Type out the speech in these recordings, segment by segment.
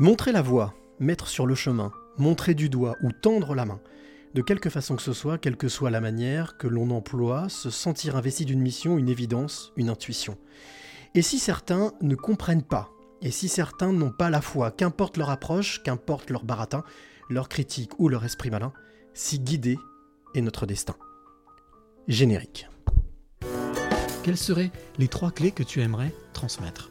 Montrer la voie, mettre sur le chemin, montrer du doigt ou tendre la main. De quelque façon que ce soit, quelle que soit la manière que l'on emploie, se sentir investi d'une mission, une évidence, une intuition. Et si certains ne comprennent pas, et si certains n'ont pas la foi, qu'importe leur approche, qu'importe leur baratin, leur critique ou leur esprit malin, si guider est notre destin. Générique. Quelles seraient les trois clés que tu aimerais transmettre?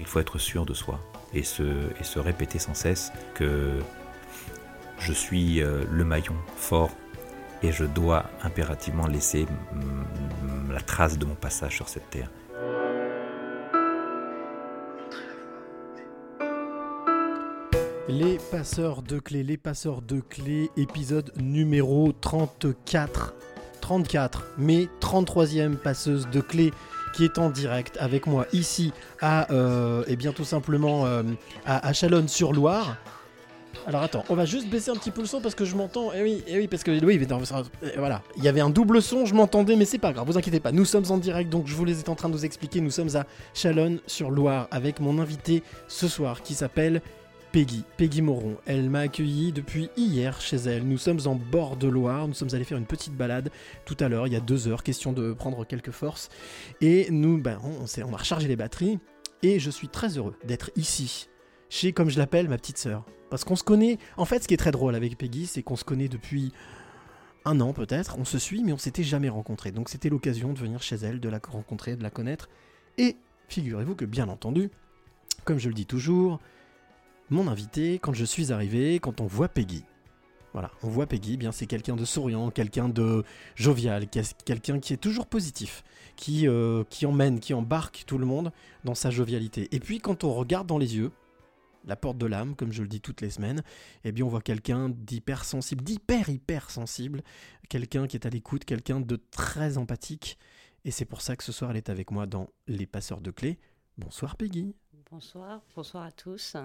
Il faut être sûr de soi et se, et se répéter sans cesse que je suis euh, le maillon fort et je dois impérativement laisser la trace de mon passage sur cette terre. Les passeurs de clés, les passeurs de clés, épisode numéro 34. 34, mais 33e passeuse de clés qui est en direct avec moi ici à, euh, eh bien tout simplement euh, à, Chalonne-sur-Loire. Alors attends, on va juste baisser un petit peu le son parce que je m'entends. Eh oui, eh oui, parce que oui, non, eh, voilà, il y avait un double son, je m'entendais, mais c'est pas grave, vous inquiétez pas. Nous sommes en direct, donc je vous les étais en train de vous expliquer. Nous sommes à Chalonne-sur-Loire avec mon invité ce soir qui s'appelle Peggy, Peggy Moron. Elle m'a accueilli depuis hier chez elle. Nous sommes en bord de Loire. Nous sommes allés faire une petite balade tout à l'heure, il y a deux heures, question de prendre quelques forces. Et nous, ben, on, on a les batteries. Et je suis très heureux d'être ici, chez, comme je l'appelle, ma petite sœur. Parce qu'on se connaît. En fait, ce qui est très drôle avec Peggy, c'est qu'on se connaît depuis un an peut-être. On se suit, mais on s'était jamais rencontrés. Donc c'était l'occasion de venir chez elle, de la rencontrer, de la connaître. Et figurez-vous que, bien entendu, comme je le dis toujours, mon invité, quand je suis arrivé, quand on voit Peggy, voilà, on voit Peggy, bien c'est quelqu'un de souriant, quelqu'un de jovial, quelqu'un qui est toujours positif, qui, euh, qui emmène, qui embarque tout le monde dans sa jovialité. Et puis quand on regarde dans les yeux, la porte de l'âme, comme je le dis toutes les semaines, eh bien on voit quelqu'un d'hyper sensible, d'hyper hyper sensible, quelqu'un qui est à l'écoute, quelqu'un de très empathique. Et c'est pour ça que ce soir elle est avec moi dans Les Passeurs de Clés. Bonsoir Peggy. Bonsoir, bonsoir à tous.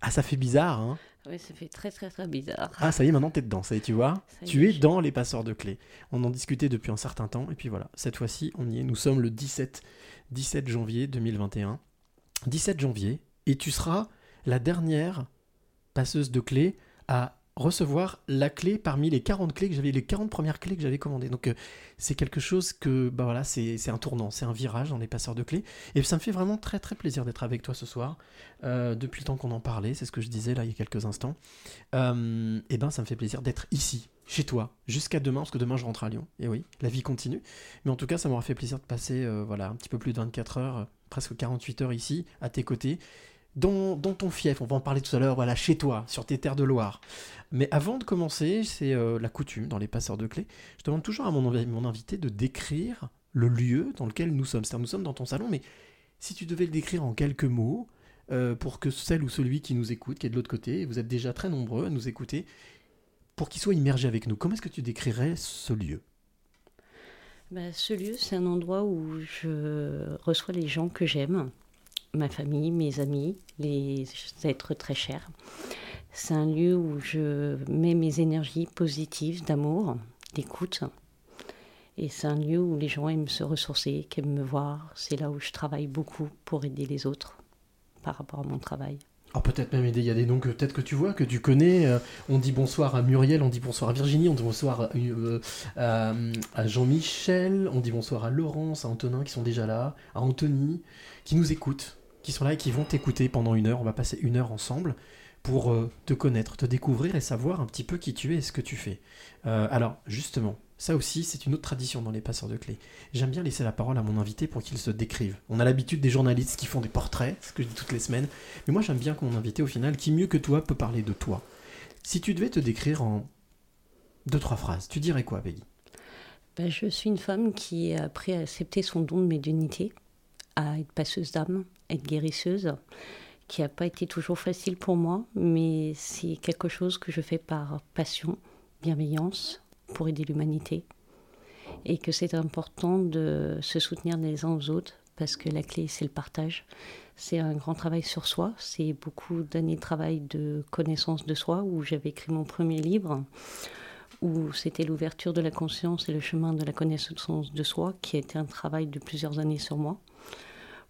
Ah ça fait bizarre, hein Oui, ça fait très très très bizarre. Ah, ça y est, maintenant t'es dedans, ça y est, tu vois. Ça tu est, es dans les passeurs de clés. On en discutait depuis un certain temps, et puis voilà, cette fois-ci, on y est. Nous sommes le 17, 17 janvier 2021. 17 janvier, et tu seras la dernière passeuse de clés à recevoir la clé parmi les 40 clés que j'avais, les 40 premières clés que j'avais commandées. Donc euh, c'est quelque chose que, bah voilà, c'est un tournant, c'est un virage dans les passeurs de clés. Et ça me fait vraiment très très plaisir d'être avec toi ce soir. Euh, depuis le temps qu'on en parlait, c'est ce que je disais là il y a quelques instants. Euh, et ben ça me fait plaisir d'être ici, chez toi, jusqu'à demain, parce que demain je rentre à Lyon. Et oui, la vie continue. Mais en tout cas, ça m'aura fait plaisir de passer euh, voilà, un petit peu plus de 24 heures, presque 48 heures ici, à tes côtés, dans, ton fief. On va en parler tout à l'heure, voilà, chez toi, sur tes terres de Loire. Mais avant de commencer, c'est euh, la coutume dans les passeurs de clés. Je demande toujours à mon, mon invité de décrire le lieu dans lequel nous sommes. C'est-à-dire, nous sommes dans ton salon, mais si tu devais le décrire en quelques mots, euh, pour que celle ou celui qui nous écoute, qui est de l'autre côté, vous êtes déjà très nombreux à nous écouter, pour qu'il soit immergé avec nous, comment est-ce que tu décrirais ce lieu? Ben, ce lieu, c'est un endroit où je reçois les gens que j'aime, ma famille, mes amis, les êtres très chers. C'est un lieu où je mets mes énergies positives d'amour, d'écoute. Et c'est un lieu où les gens aiment se ressourcer, qui aiment me voir. C'est là où je travaille beaucoup pour aider les autres par rapport à mon travail. Peut-être même il y a des noms que peut-être que tu vois, que tu connais. euh, on dit bonsoir à Muriel, on dit bonsoir à Virginie, on dit bonsoir à, euh, à- Jean-Michel, on dit bonsoir à Laurence, à Antonin qui sont déjà là, à Anthony, qui nous écoutent, qui sont là et qui vont t'écouter pendant une heure. On va passer une heure ensemble pour euh, te connaître, te découvrir et savoir un petit peu qui tu es et ce que tu fais. Euh, alors justement, ça aussi c'est une autre tradition dans les passeurs de clés. J'aime bien laisser la parole à mon invité pour qu'il se décrive. On a l'habitude des journalistes qui font des portraits, ce que je dis toutes les semaines, mais moi j'aime bien que mon invité au final, qui mieux que toi peut parler de toi. Si tu devais te décrire en deux, trois phrases, tu dirais quoi, Peggy? Ben, je suis une femme qui a appris à accepter son don de médiumnité, à être passeuse d'âme, être guérisseuse, qui n'a pas été toujours facile pour moi, mais c'est quelque chose que je fais par passion, bienveillance pour aider l'humanité et que c'est important de se soutenir les uns aux autres parce que la clé c'est le partage. C'est un grand travail sur soi, c'est beaucoup d'années de travail de connaissance de soi où j'avais écrit mon premier livre où c'était l'ouverture de la conscience et le chemin de la connaissance de soi qui a été un travail de plusieurs années sur moi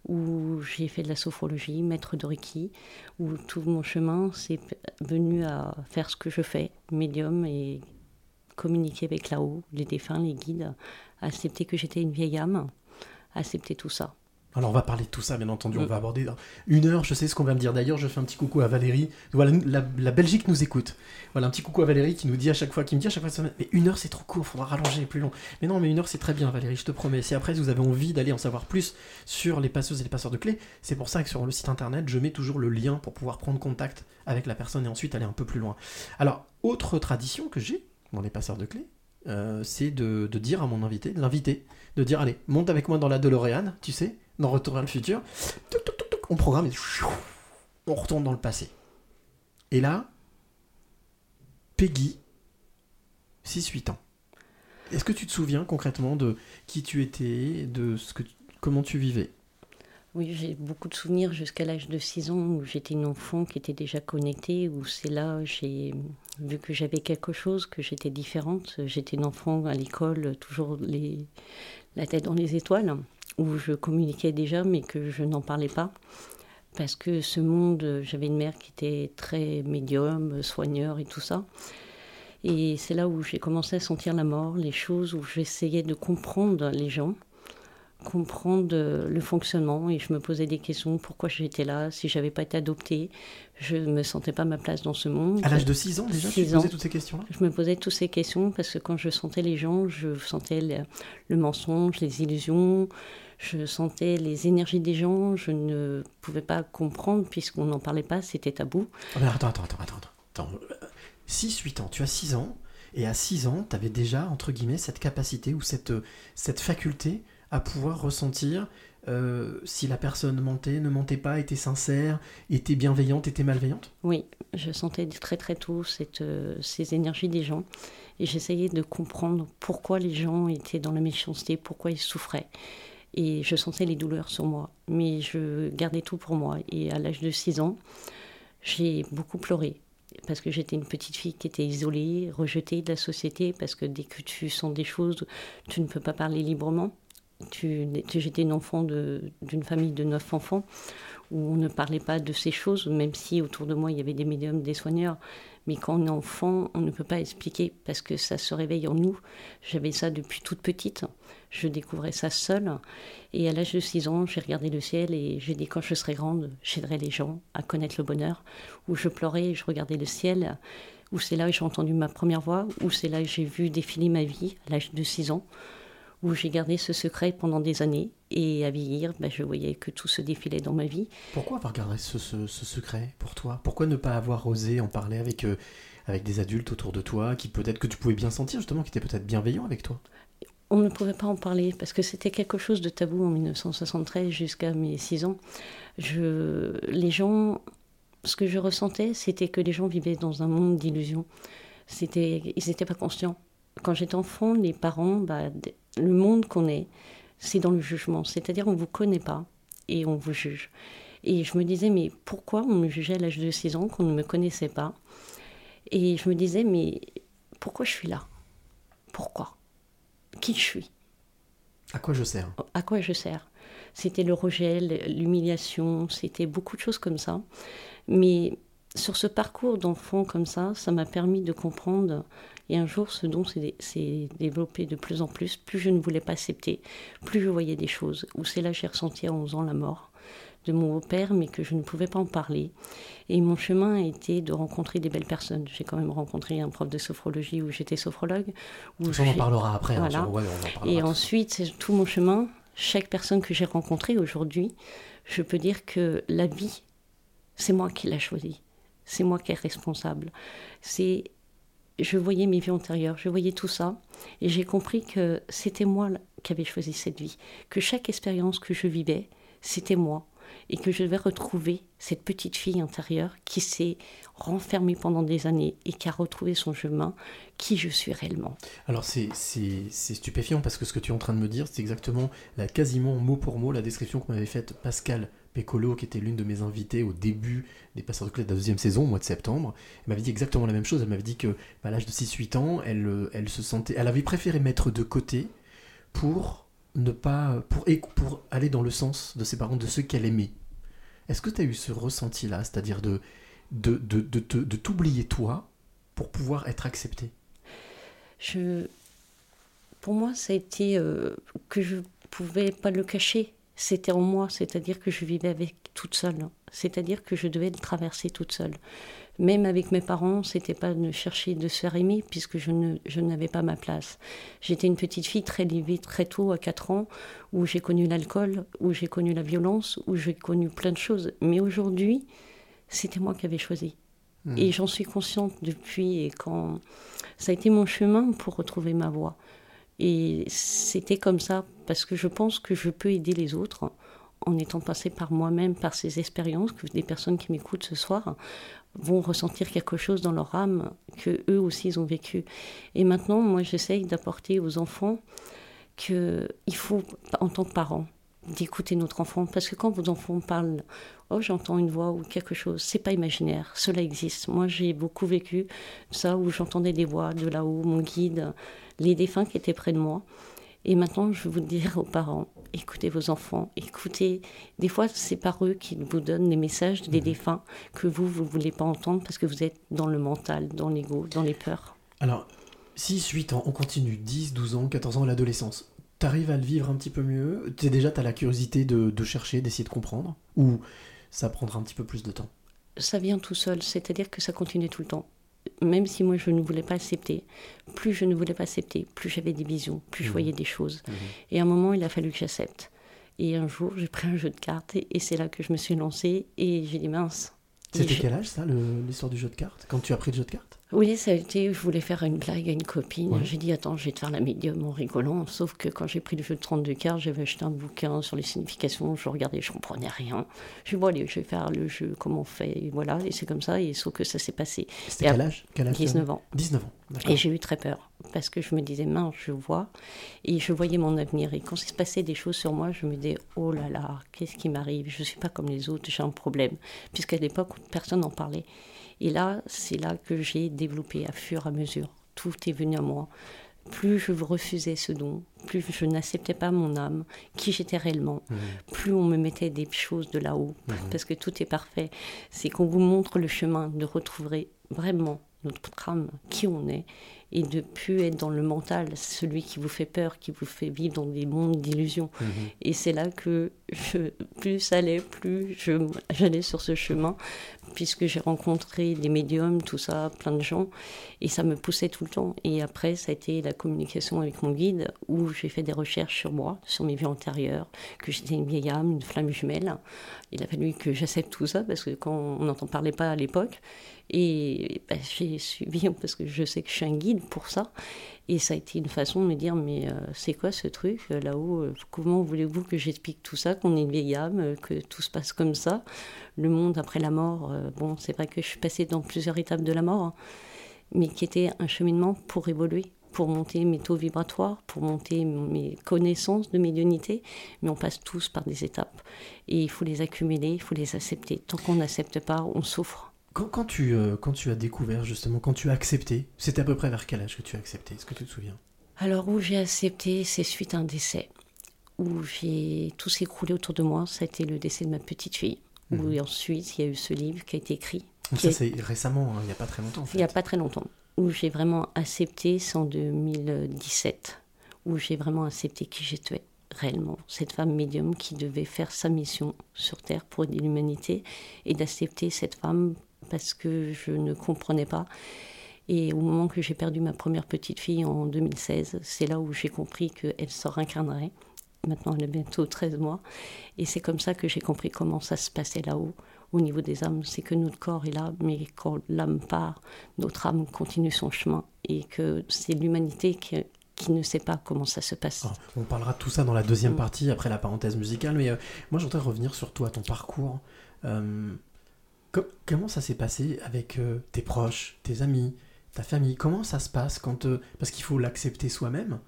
où j'ai fait de la sophrologie, maître de Reiki, où tout mon chemin s'est venu à faire ce que je fais, médium et communiquer avec là-haut, les défunts, les guides, accepter que j'étais une vieille âme, accepter tout ça. Alors on va parler de tout ça, bien entendu. On Mm. va aborder dans une heure. Je sais ce qu'on va me dire. D'ailleurs, je fais un petit coucou à Valérie. Voilà, la, la Belgique nous écoute. Voilà, un petit coucou à Valérie qui nous dit à chaque fois, qui me dit à chaque fois, mais une heure c'est trop court, faudra rallonger plus long. Mais non, mais une heure c'est très bien, Valérie, je te promets. Si après vous avez envie d'aller en savoir plus sur les passeuses et les passeurs de clés, c'est pour ça que sur le site internet, je mets toujours le lien pour pouvoir prendre contact avec la personne et ensuite aller un peu plus loin. Alors, autre tradition que j'ai dans les passeurs de clés, euh, c'est de, dire à mon invité, de l'inviter, de dire allez, monte avec moi dans la DeLorean, tu sais, dans Retour vers le futur. On programme et on retourne dans le passé. Et là, Peggy, 6-8 ans. Est-ce que tu te souviens concrètement de qui tu étais, de ce que comment tu vivais? Oui, j'ai beaucoup de souvenirs jusqu'à l'âge de 6 ans où j'étais une enfant qui était déjà connectée, où c'est là j'ai vu que j'avais quelque chose, que j'étais différente. J'étais une enfant à l'école, toujours la tête dans les étoiles, où je communiquais déjà mais que je n'en parlais pas. Parce que ce monde, j'avais une mère qui était très médium, soigneur et tout ça. Et c'est là où j'ai commencé à sentir la mort, les choses où j'essayais de comprendre les gens comprendre euh, le fonctionnement. Et je me posais des questions. Pourquoi j'étais là? Si j'avais pas été adoptée je me sentais pas ma place dans ce monde. À l'âge de 6 ans déjà, tu Six te posais ans. toutes ces questions-là? Je me posais toutes ces questions parce que quand je sentais les gens je sentais le, le mensonge les illusions. Je sentais les énergies des gens. Je ne pouvais pas comprendre puisqu'on n'en parlait pas. C'était tabou. Ah, attends, attends, attends, attends. attends. 6-8 ans, tu as 6 ans, et à 6 ans, tu avais déjà, entre guillemets, cette capacité ou cette, cette faculté à pouvoir ressentir euh, si la personne mentait, ne mentait pas, était sincère, était bienveillante, était malveillante? Oui, je sentais très très tôt euh, ces énergies des gens et j'essayais de comprendre pourquoi les gens étaient dans la méchanceté, pourquoi ils souffraient. Et je sentais les douleurs sur moi, mais je gardais tout pour moi. Et à l'âge de 6 ans, j'ai beaucoup pleuré parce que j'étais une petite fille qui était isolée, rejetée de la société, parce que dès que tu sens des choses, tu ne peux pas parler librement. J'étais une enfant d'une famille de neuf enfants où on ne parlait pas de ces choses, même si autour de moi il y avait des médiums, des soigneurs. Mais quand on est enfant, on ne peut pas expliquer parce que ça se réveille en nous. J'avais ça depuis toute petite. Je découvrais ça seule. Et à l'âge de 6 ans, j'ai regardé le ciel et j'ai dit quand je serai grande, j'aiderai les gens à connaître le bonheur. Où je pleurais et je regardais le ciel. Où c'est là que j'ai entendu ma première voix. Où c'est là que j'ai vu défiler ma vie à l'âge de 6 ans où j'ai gardé ce secret pendant des années. Et à vieillir, ben, je voyais que tout se défilait dans ma vie. Pourquoi avoir gardé ce, ce- ce secret pour toi? Pourquoi ne pas avoir osé en parler avec, euh, avec des adultes autour de toi qui peut-être que tu pouvais bien sentir justement, qui étaient peut-être bienveillants avec toi? On ne pouvait pas en parler parce que c'était quelque chose de tabou en 1973 jusqu'à mes 6 ans. Je, les gens, ce que je ressentais, c'était que les gens vivaient dans un monde d'illusions. C'était, ils n'étaient pas conscients. Quand j'étais enfant, les parents, bah, le monde qu'on est, c'est dans le jugement. C'est-à-dire on ne vous connaît pas et on vous juge. Et je me disais, mais pourquoi on me jugeait à l'âge de 6 ans, qu'on ne me connaissait pas? Et je me disais, mais pourquoi je suis là? Pourquoi? Qui je suis? À quoi je sers? À quoi je sers? C'était le rejet, l'humiliation, c'était beaucoup de choses comme ça. Mais sur ce parcours d'enfant comme ça, ça m'a permis de comprendre. Et un jour, ce don s'est développé de plus en plus. Plus je ne voulais pas accepter, plus je voyais des choses. Où c'est là que j'ai ressenti à 11 ans la mort de mon beau-père, mais que je ne pouvais pas en parler. Et mon chemin a été de rencontrer des belles personnes. J'ai quand même rencontré un prof de sophrologie où j'étais sophrologue. Où Ça, on en parlera après. hein, Voilà. ouais, on en parlera. et ensuite, c'est tout mon chemin, chaque personne que j'ai rencontrée aujourd'hui, je peux dire que la vie, c'est moi qui l'ai choisie. C'est moi qui est responsable. C'est, je voyais mes vies antérieures, je voyais tout ça, et j'ai compris que c'était moi qui avais choisi cette vie. Que chaque expérience que je vivais, c'était moi. et que je devais retrouver cette petite fille intérieure qui s'est renfermée pendant des années et qui a retrouvé son chemin, qui je suis réellement. Alors c'est stupéfiant parce que ce que tu es en train de me dire, c'est exactement, la, quasiment mot pour mot, la description que m'avait faite Pascal Pécolo, qui était l'une de mes invitées au début des Passeurs de clés de la deuxième saison, au mois de septembre. Elle m'avait dit exactement la même chose. Elle m'avait dit que bah, à l'âge de 6-8 ans, elle, euh, elle se sentait, elle avait préféré mettre de côté pour ne pas, pour, pour aller dans le sens de ses parents, de ceux qu'elle aimait. Est-ce que tu as eu ce ressenti-là, c'est-à-dire de, de, de, de, de t'oublier toi pour pouvoir être accepté Je, pour moi, ça a été euh, que je pouvais pas le cacher. C'était en moi, c'est-à-dire que je vivais avec toute seule. C'est-à-dire que je devais le traverser toute seule. Même avec mes parents, c'était pas de chercher de se faire aimer puisque je ne je n'avais pas ma place. J'étais une petite fille très élevée très tôt, à 4 ans, où j'ai connu l'alcool, où j'ai connu la violence, où j'ai connu plein de choses. Mais aujourd'hui, c'était moi qui avais choisi. Hmm. Et j'en suis consciente depuis et quand ça a été mon chemin pour retrouver ma voie. Et c'était comme ça parce que je pense que je peux aider les autres en étant passé par moi-même, par ces expériences, que des personnes qui m'écoutent ce soir vont ressentir quelque chose dans leur âme que eux aussi ils ont vécu. Et maintenant, moi, j'essaye d'apporter aux enfants que il faut, en tant que parent, d'écouter notre enfant. Parce que quand vos enfants parlent oh j'entends une voix ou quelque chose c'est pas imaginaire cela existe. Moi j'ai beaucoup vécu ça où j'entendais des voix de là-haut mon guide les défunts qui étaient près de moi. Et maintenant je veux vous dire aux parents écoutez vos enfants écoutez. Des fois c'est par eux qu'ils vous donnent les messages des défunts que vous vous voulez pas entendre parce que vous êtes dans le mental dans l'ego dans les peurs. Alors, 6, 8 ans, on continue, 10, 12 ans, 14 ans, l'adolescence. T'arrives à le vivre un petit peu mieux T'es déjà, t'as la curiosité de, de chercher, d'essayer de comprendre Ou ça prendra un petit peu plus de temps? Ça vient tout seul, c'est-à-dire que ça continue tout le temps. Même si moi je ne voulais pas accepter, plus je ne voulais pas accepter, plus j'avais des visions, plus je Mhm. voyais des choses. Et à un moment, il a fallu que j'accepte. Et un jour, j'ai pris un jeu de cartes et, et c'est là que je me suis lancée et j'ai dit mince. C'était quel âge ça, l'histoire du jeu de cartes? Quand tu as pris le jeu de cartes? Oui, ça a été, je voulais faire une blague à une copine. Ouais. J'ai dit, attends, je vais te faire la médium en rigolant. Sauf que quand j'ai pris le jeu de 32 cartes, j'avais acheté un bouquin sur les significations. Je regardais, je comprenais rien. Je dis, bon, allez, je vais faire le jeu, comment on fait. Et voilà, et c'est comme ça. Et sauf que ça s'est passé. C'était quel âge? Quel âge 19 ans. 19 ans. Et j'ai eu très peur parce que je me disais, mince, je vois. Et je voyais mon avenir. Et quand il se passait des choses sur moi, je me disais, oh là là, qu'est-ce qui m'arrive? Je ne suis pas comme les autres, j'ai un problème. Puisqu'à l'époque, personne n'en parlait. Et là, c'est là que j'ai développé à fur et à mesure. Tout est venu à moi. Plus je refusais ce don, plus je n'acceptais pas mon âme, qui j'étais réellement, Mhm. plus on me mettait des choses de là-haut, Mhm. parce que tout est parfait. C'est qu'on vous montre le chemin de retrouver vraiment notre âme, qui on est, et de plus être dans le mental, celui qui vous fait peur, qui vous fait vivre dans des mondes d'illusions. Mhm. Et c'est là que je, plus ça allait, plus j'allais sur ce chemin, puisque j'ai rencontré des médiums, tout ça, plein de gens, et ça me poussait tout le temps. Et après, ça a été la communication avec mon guide, où j'ai fait des recherches sur moi, sur mes vies antérieures, que j'étais une vieille âme, une flamme jumelle. Il a fallu que j'accepte tout ça, parce que quand on n'en parlait pas à l'époque, et ben, j'ai suivi, parce que je sais que je suis un guide pour ça. Et ça a été une façon de me dire, mais euh, c'est quoi ce truc euh, là-haut euh, Comment voulez-vous que j'explique tout ça, qu'on est une vieille âme, que tout se passe comme ça? Le monde après la mort, bon, c'est vrai que je suis passée dans plusieurs étapes de la mort, hein, mais qui était un cheminement pour évoluer, pour monter mes taux vibratoires, pour monter mes connaissances de médiumnité, mais on passe tous par des étapes. Et il faut les accumuler, il faut les accepter. Tant qu'on n'accepte pas, on souffre. Quand, quand tu, euh, quand tu as découvert, justement, quand tu as accepté, c'était à peu près vers quel âge que tu as accepté? Est-ce que tu te souviens? Alors où j'ai accepté, c'est suite à un décès, où j'ai tout s'écroulé autour de moi. Ça a été le décès de ma petite fille. Où Mhm. ensuite, il y a eu ce livre qui a été écrit, Donc ça, est- c'est récemment, hein, il n'y a pas très longtemps, en fait. il n'y a pas très longtemps, où j'ai vraiment accepté, c'est en 2017, où j'ai vraiment accepté qui j'étais réellement, cette femme médium qui devait faire sa mission sur Terre pour aider l'humanité, et d'accepter cette femme parce que je ne comprenais pas. Et au moment que j'ai perdu ma première petite fille en 2016, c'est là où j'ai compris qu'elle se réincarnerait. Maintenant, elle a bientôt 13 mois. Et c'est comme ça que j'ai compris comment ça se passait là-haut, au niveau des âmes. C'est que notre corps est là, mais quand l'âme part, notre âme continue son chemin. Et que c'est l'humanité qui, qui ne sait pas comment ça se passe. Ah, on parlera de tout ça dans la deuxième Mm. partie, après la parenthèse musicale, mais euh, moi je voudrais revenir sur toi, ton parcours. Euh, comment ça s'est passé avec euh, tes proches, tes amis, ta famille? Comment ça se passe quand... euh, parce qu'il faut l'accepter soi-même,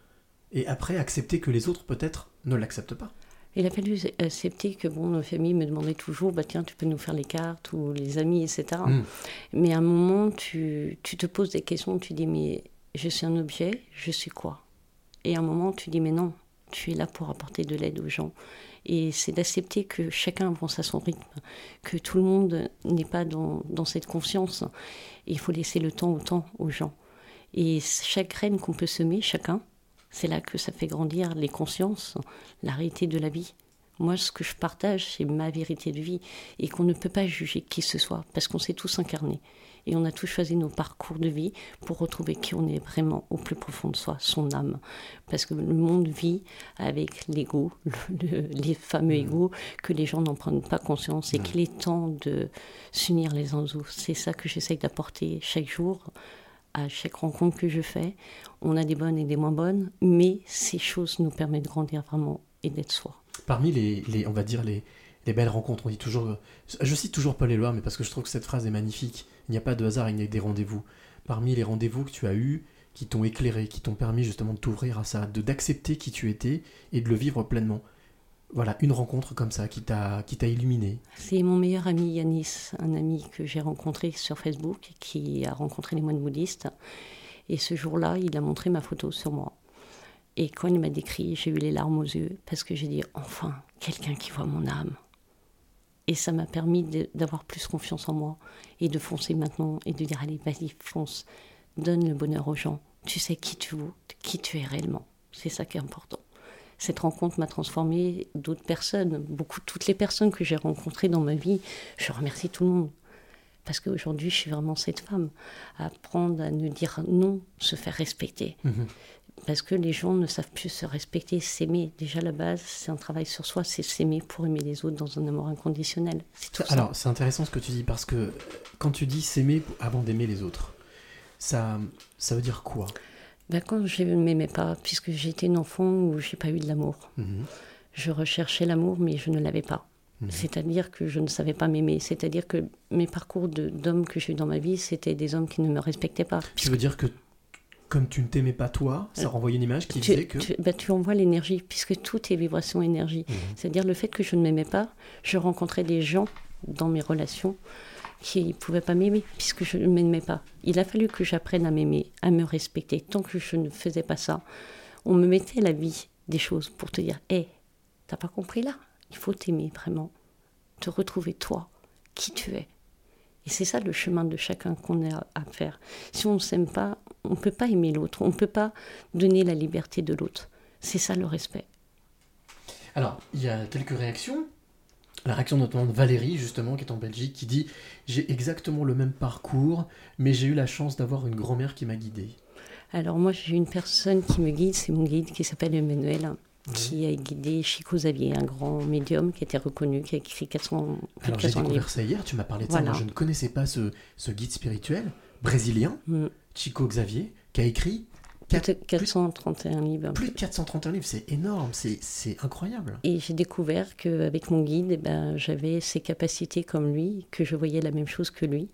et après accepter que les autres peut-être ne l'acceptent pas? Il a fallu accepter que bon, nos familles me demandaient toujours, bah tiens, tu peux nous faire les cartes ou les amis, etc. Mm. Mais à un moment, tu, tu te poses des questions, tu dis, mais je suis un objet, je suis quoi? Et à un moment, tu dis, mais non, tu es là pour apporter de l'aide aux gens. Et c'est d'accepter que chacun avance à son rythme, que tout le monde n'est pas dans, cette conscience. Il faut laisser le temps au temps aux gens. Et chaque graine qu'on peut semer, chacun, c'est là que ça fait grandir les consciences, la réalité de la vie. Moi, ce que je partage, c'est ma vérité de vie et qu'on ne peut pas juger qui ce soit parce qu'on s'est tous incarnés et on a tous choisi nos parcours de vie pour retrouver qui on est vraiment au plus profond de soi, son âme. Parce que le monde vit avec l'ego, le- le- les fameux égos, que les gens n'en prennent pas conscience et qu'il est temps de s'unir les uns aux autres. C'est ça que j'essaye d'apporter chaque jour à chaque rencontre que je fais. On a des bonnes et des moins bonnes, mais ces choses nous permettent de grandir vraiment et d'être soi. Parmi les, les- on va dire, les, les belles rencontres, on dit toujours... Je cite toujours Paul Éluard, mais parce que je trouve que cette phrase est magnifique. Il n'y a pas de hasard, il n'y a des rendez-vous. Parmi les rendez-vous que tu as eus, qui t'ont éclairé, qui t'ont permis justement de t'ouvrir à ça, de d'accepter qui tu étais et de le vivre pleinement. Voilà, une rencontre comme ça qui t'a qui t'a illuminé. C'est mon meilleur ami Yanis, un ami que j'ai rencontré sur Facebook, qui a rencontré les moines bouddhistes. Et ce jour-là, il a montré ma photo sur moi. Et quand il m'a décrit, j'ai eu les larmes aux yeux parce que j'ai dit enfin, quelqu'un qui voit mon âme. Et ça m'a permis d'avoir plus confiance en moi et de foncer maintenant et de dire allez, vas-y, fonce, donne le bonheur aux gens. Tu sais qui tu vaux, qui tu es réellement. C'est ça qui est important. Cette rencontre m'a transformé d'autres personnes, beaucoup toutes les personnes que j'ai rencontrées dans ma vie. Je remercie tout le monde. Parce qu'aujourd'hui, je suis vraiment cette femme. Apprendre à ne dire non, se faire respecter. Mhm. Parce que les gens ne savent plus se respecter, s'aimer. Déjà, la base, c'est un travail sur soi, c'est s'aimer pour aimer les autres dans un amour inconditionnel. Tout. Alors, c'est intéressant ce que tu dis parce que quand tu dis s'aimer avant d'aimer les autres, ça, ça veut dire quoi? Ben, quand je ne m'aimais pas, puisque j'étais une enfant où j'ai pas eu de l'amour, Mhm. je recherchais l'amour, mais je ne l'avais pas. Mhm. C'est-à-dire que je ne savais pas m'aimer. C'est-à-dire que mes parcours de- d'hommes que j'ai eu dans ma vie, c'était des hommes qui ne me respectaient pas. Tu veux dire que comme tu ne t'aimais pas toi, ça Euh, renvoyait une image qui tu, disait que... tu- bah, tu envoies l'énergie, puisque tout est vibration énergie. Mhm. C'est-à-dire le fait que je ne m'aimais pas, je rencontrais des gens dans mes relations qui ne pouvaient pas m'aimer, puisque je ne m'aimais pas. Il a fallu que j'apprenne à m'aimer, à me respecter. Tant que je ne faisais pas ça, on me mettait à la vie des choses pour te dire Hé, t'as pas compris là? Il faut t'aimer vraiment, te retrouver toi, qui tu es. Et c'est ça le chemin de chacun qu'on a à faire. Si on ne s'aime pas, on ne peut pas aimer l'autre, on ne peut pas donner la liberté de l'autre. C'est ça le respect. Alors, il y a quelques réactions. La réaction notamment de Valérie, justement, qui est en Belgique, qui dit J'ai exactement le même parcours, mais j'ai eu la chance d'avoir une grand-mère qui m'a guidé. Alors moi j'ai une personne qui me guide, c'est mon guide qui s'appelle Emmanuel, qui a guidé Chico Xavier, un grand médium qui était reconnu, qui a écrit 400, plus de Alors, j'ai 400 découvert ça hier, tu m'as parlé de ça. Moi, je ne connaissais pas ce, ce guide spirituel brésilien, Mm. Chico Xavier, qui a écrit Plus quatre- de 431 livres. plus de 431 livres. C'est énorme, c'est incroyable. Et j'ai découvert qu'avec mon guide, eh ben, j'avais ces capacités comme lui, que je voyais la même chose que lui.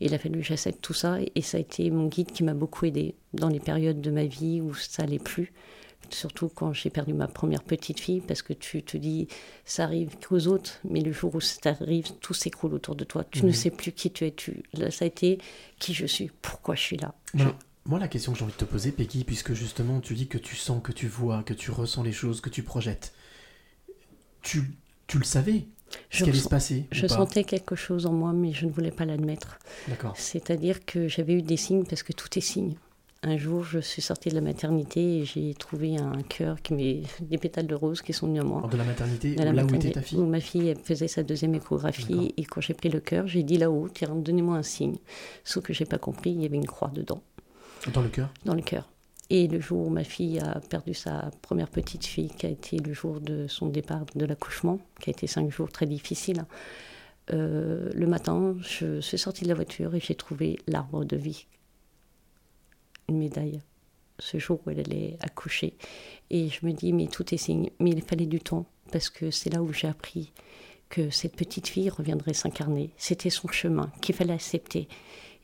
Et il a fallu que j'accepte tout ça. Et ça a été mon guide qui m'a beaucoup aidé dans les périodes de ma vie où ça allait plus. Surtout quand j'ai perdu ma première petite fille, parce que tu te dis, ça arrive qu'aux autres, mais le jour où ça t'arrive, tout s'écroule autour de toi. Tu ne Mhm. sais plus qui tu es. Tu... Là, ça a été qui je suis, pourquoi je suis là. Moi, moi, la question que j'ai envie de te poser, Peggy, puisque justement tu dis que tu sens, que tu vois, que tu ressens les choses, que tu projettes, tu, tu le savais ce qui allait se passer je sentais quelque chose en moi, mais je ne voulais pas l'admettre. D'accord. C'est-à-dire que j'avais eu des signes parce que tout est signe. Un jour, je suis sortie de la maternité et j'ai trouvé un cœur qui met des pétales de rose qui sont venus à moi. Alors, de la maternité, De la là où maternité, était ta fille où ma fille elle faisait sa deuxième échographie et quand j'ai pris le cœur, j'ai dit là-haut, tiens, donnez-moi un signe. Sauf que j'ai pas compris, il y avait une croix dedans, Dans le cœur dans le cœur. Et le jour où ma fille a perdu sa première petite fille, qui a été le jour de son départ de l'accouchement, qui a été cinq jours très difficiles, euh, le matin, je suis sortie de la voiture et j'ai trouvé l'arbre de vie, une médaille. ce jour où elle allait accoucher. Et je me dis, mais tout est signe. Mais il fallait du temps, parce que c'est là où j'ai appris que cette petite fille reviendrait s'incarner. C'était son chemin qu'il fallait accepter.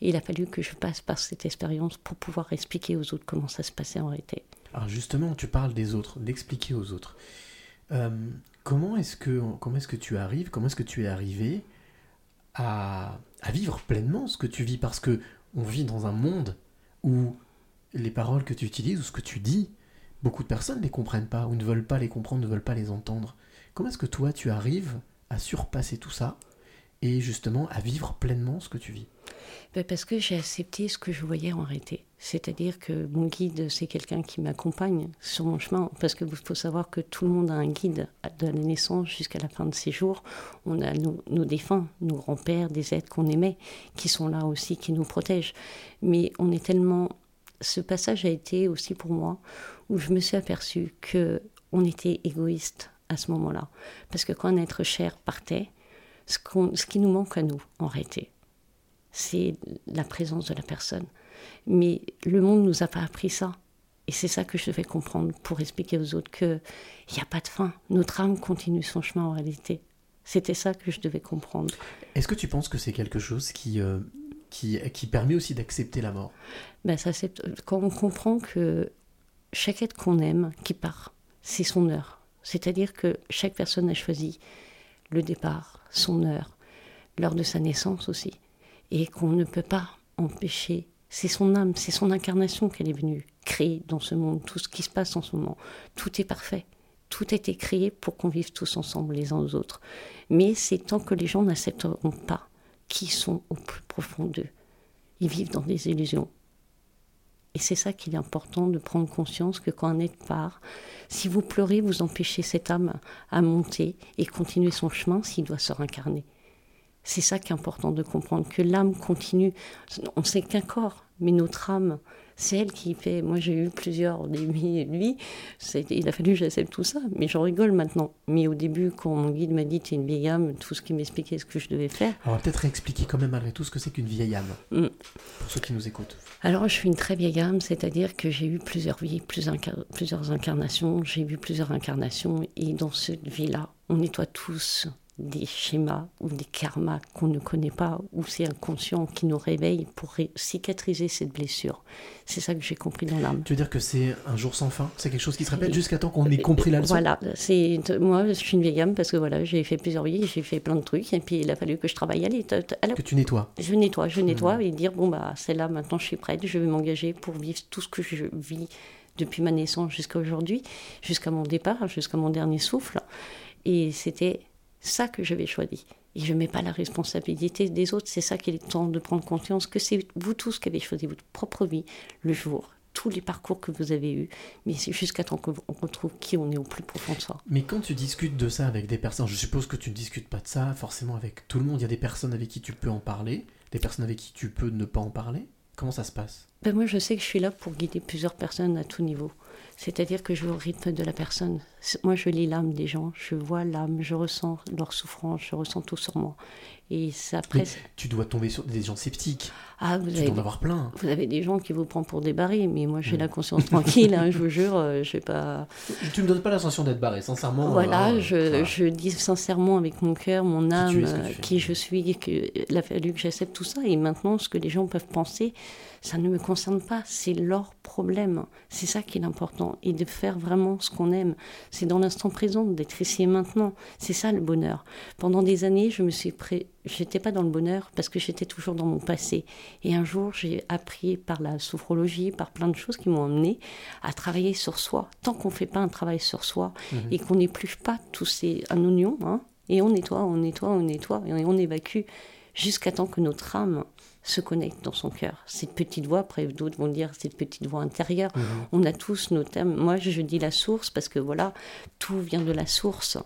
Et il a fallu que je passe par cette expérience pour pouvoir expliquer aux autres comment ça se passait en réalité. Alors justement, tu parles des autres, d'expliquer aux autres. Euh, comment est-ce que est-ce que tu arrives, comment est-ce que tu es arrivé à, à vivre pleinement ce que tu vis? Parce que on vit dans un monde où les paroles que tu utilises ou ce que tu dis, beaucoup de personnes ne les comprennent pas ou ne veulent pas les comprendre, ne veulent pas les entendre. Comment est-ce que toi tu arrives à surpasser tout ça et justement à vivre pleinement ce que tu vis? Ben, Parce que j'ai accepté ce que je voyais en réalité. C'est-à-dire que mon guide, c'est quelqu'un qui m'accompagne sur mon chemin. Parce qu'il faut savoir que tout le monde a un guide de la naissance jusqu'à la fin de ses jours. On a nos, nos défunts, nos grands-pères, des êtres qu'on aimait, qui sont là aussi, qui nous protègent. Mais on est tellement. Ce passage a été aussi pour moi où je me suis aperçue que on était égoïste à ce moment-là. Parce que quand un être cher partait, ce, ce qui nous manque à nous, en réalité, c'est la présence de la personne. Mais le monde ne nous a pas appris ça. Et c'est ça que je devais comprendre pour expliquer aux autres qu'il n'y a pas de fin. Notre âme continue son chemin en réalité. C'était ça que je devais comprendre. Est-ce que tu penses que c'est quelque chose qui, euh, qui, permet aussi d'accepter la mort Ben, ça, quand on comprend que chaque être qu'on aime qui part, c'est son heure. C'est-à-dire que chaque personne a choisi le départ, son heure, l'heure de sa naissance aussi. Et qu'on ne peut pas empêcher. C'est son âme, c'est son incarnation qu'elle est venue créer dans ce monde. Tout ce qui se passe en ce moment, tout est parfait. Tout a été créé pour qu'on vive tous ensemble les uns aux autres. Mais c'est tant que les gens n'accepteront pas qui sont au plus profond d'eux. Ils vivent dans des illusions. Et c'est ça qu'il est important de prendre conscience que quand un être part, si vous pleurez, vous empêchez cette âme à monter et continuer son chemin s'il doit se réincarner. C'est ça qui est important de comprendre, que l'âme continue. On sait qu'un corps, mais notre âme, c'est elle qui fait. Moi, j'ai eu plusieurs lui et lui. Il a fallu que j'accepte tout ça, mais j'en rigole maintenant. Mais au début, quand mon guide m'a dit T'es une vieille âme, tout ce qu'il m'expliquait, ce que je devais faire, Alors, on va peut-être réexpliquer quand même malgré tout ce que c'est qu'une vieille âme, Mm. pour ceux qui nous écoutent. Alors, je suis une très vieille âme, c'est-à-dire que j'ai eu plusieurs vies, plus plusieurs incarnations, j'ai vu plusieurs incarnations, et dans cette vie-là, on nettoie tous des schémas ou des karmas qu'on ne connaît pas, ou c'est inconscient qui nous réveille pour ré- cicatriser cette blessure. C'est ça que j'ai compris dans l'âme. Tu veux dire que c'est un jour sans fin? C'est quelque chose qui se répète jusqu'à temps qu'on ait compris la leçon? Voilà, c'est moi, je suis une vieille âme parce que voilà, j'ai fait plusieurs vies, j'ai fait plein de trucs, et puis il a fallu que je travaille. Allez, allez, Que tu nettoies. je nettoie, je nettoie Mhm. et dire bon bah c'est là maintenant je suis prête, je vais m'engager pour vivre tout ce que je vis depuis ma naissance jusqu'à aujourd'hui, jusqu'à mon départ, jusqu'à mon dernier souffle. Et c'était ça que j'avais choisi. Et je ne mets pas la responsabilité des autres. C'est ça qu'il est temps de prendre conscience que c'est vous tous qui avez choisi votre propre vie, le jour, tous les parcours que vous avez eus, mais c'est jusqu'à temps qu'on retrouve qui on est au plus profond de soi. Mais quand tu discutes de ça avec des personnes, je suppose que tu ne discutes pas de ça forcément avec tout le monde. Il y a des personnes avec qui tu peux en parler, des personnes avec qui tu peux ne pas en parler. Comment ça se passe? Ben moi, je sais que je suis là pour guider plusieurs personnes à tout niveau. C'est-à-dire que je vais au rythme de la personne. Moi, je lis l'âme des gens, je vois l'âme, je ressens leur souffrance, je ressens tout sur moi. Et. Mais tu dois tomber sur des gens sceptiques. Ah, vous Tu avez, dois en avoir plein. vous avez des gens qui vous prennent pour des barils, mais moi, j'ai la conscience tranquille, hein, je vous jure, euh, je vais pas. Tu me donnes pas l'impression d'être barré, sincèrement. Voilà, euh, je, voilà. je dis sincèrement avec mon cœur, mon âme, es, euh, qui je suis, que il a fallu que j'accepte tout ça. Et maintenant, ce que les gens peuvent penser, ça ne me concerne pas. C'est leur problème. C'est ça qui est important. Et de faire vraiment ce qu'on aime. C'est dans l'instant présent, d'être ici et maintenant. C'est ça le bonheur. Pendant des années, je me suis pré... J'étais pas dans le bonheur parce que j'étais toujours dans mon passé. Et un jour, j'ai appris par la sophrologie, par plein de choses qui m'ont amené à travailler sur soi. Tant qu'on fait pas un travail sur soi Mhm. et qu'on n'épluche pas tous ces un oignon, hein, et on nettoie, on nettoie, on nettoie, et on évacue jusqu'à temps que notre âme se connecte dans son cœur. Cette petite voix, après d'autres vont dire cette petite voix intérieure. Mhm. On a tous nos thèmes. Moi, je dis la source parce que voilà, tout vient de la source.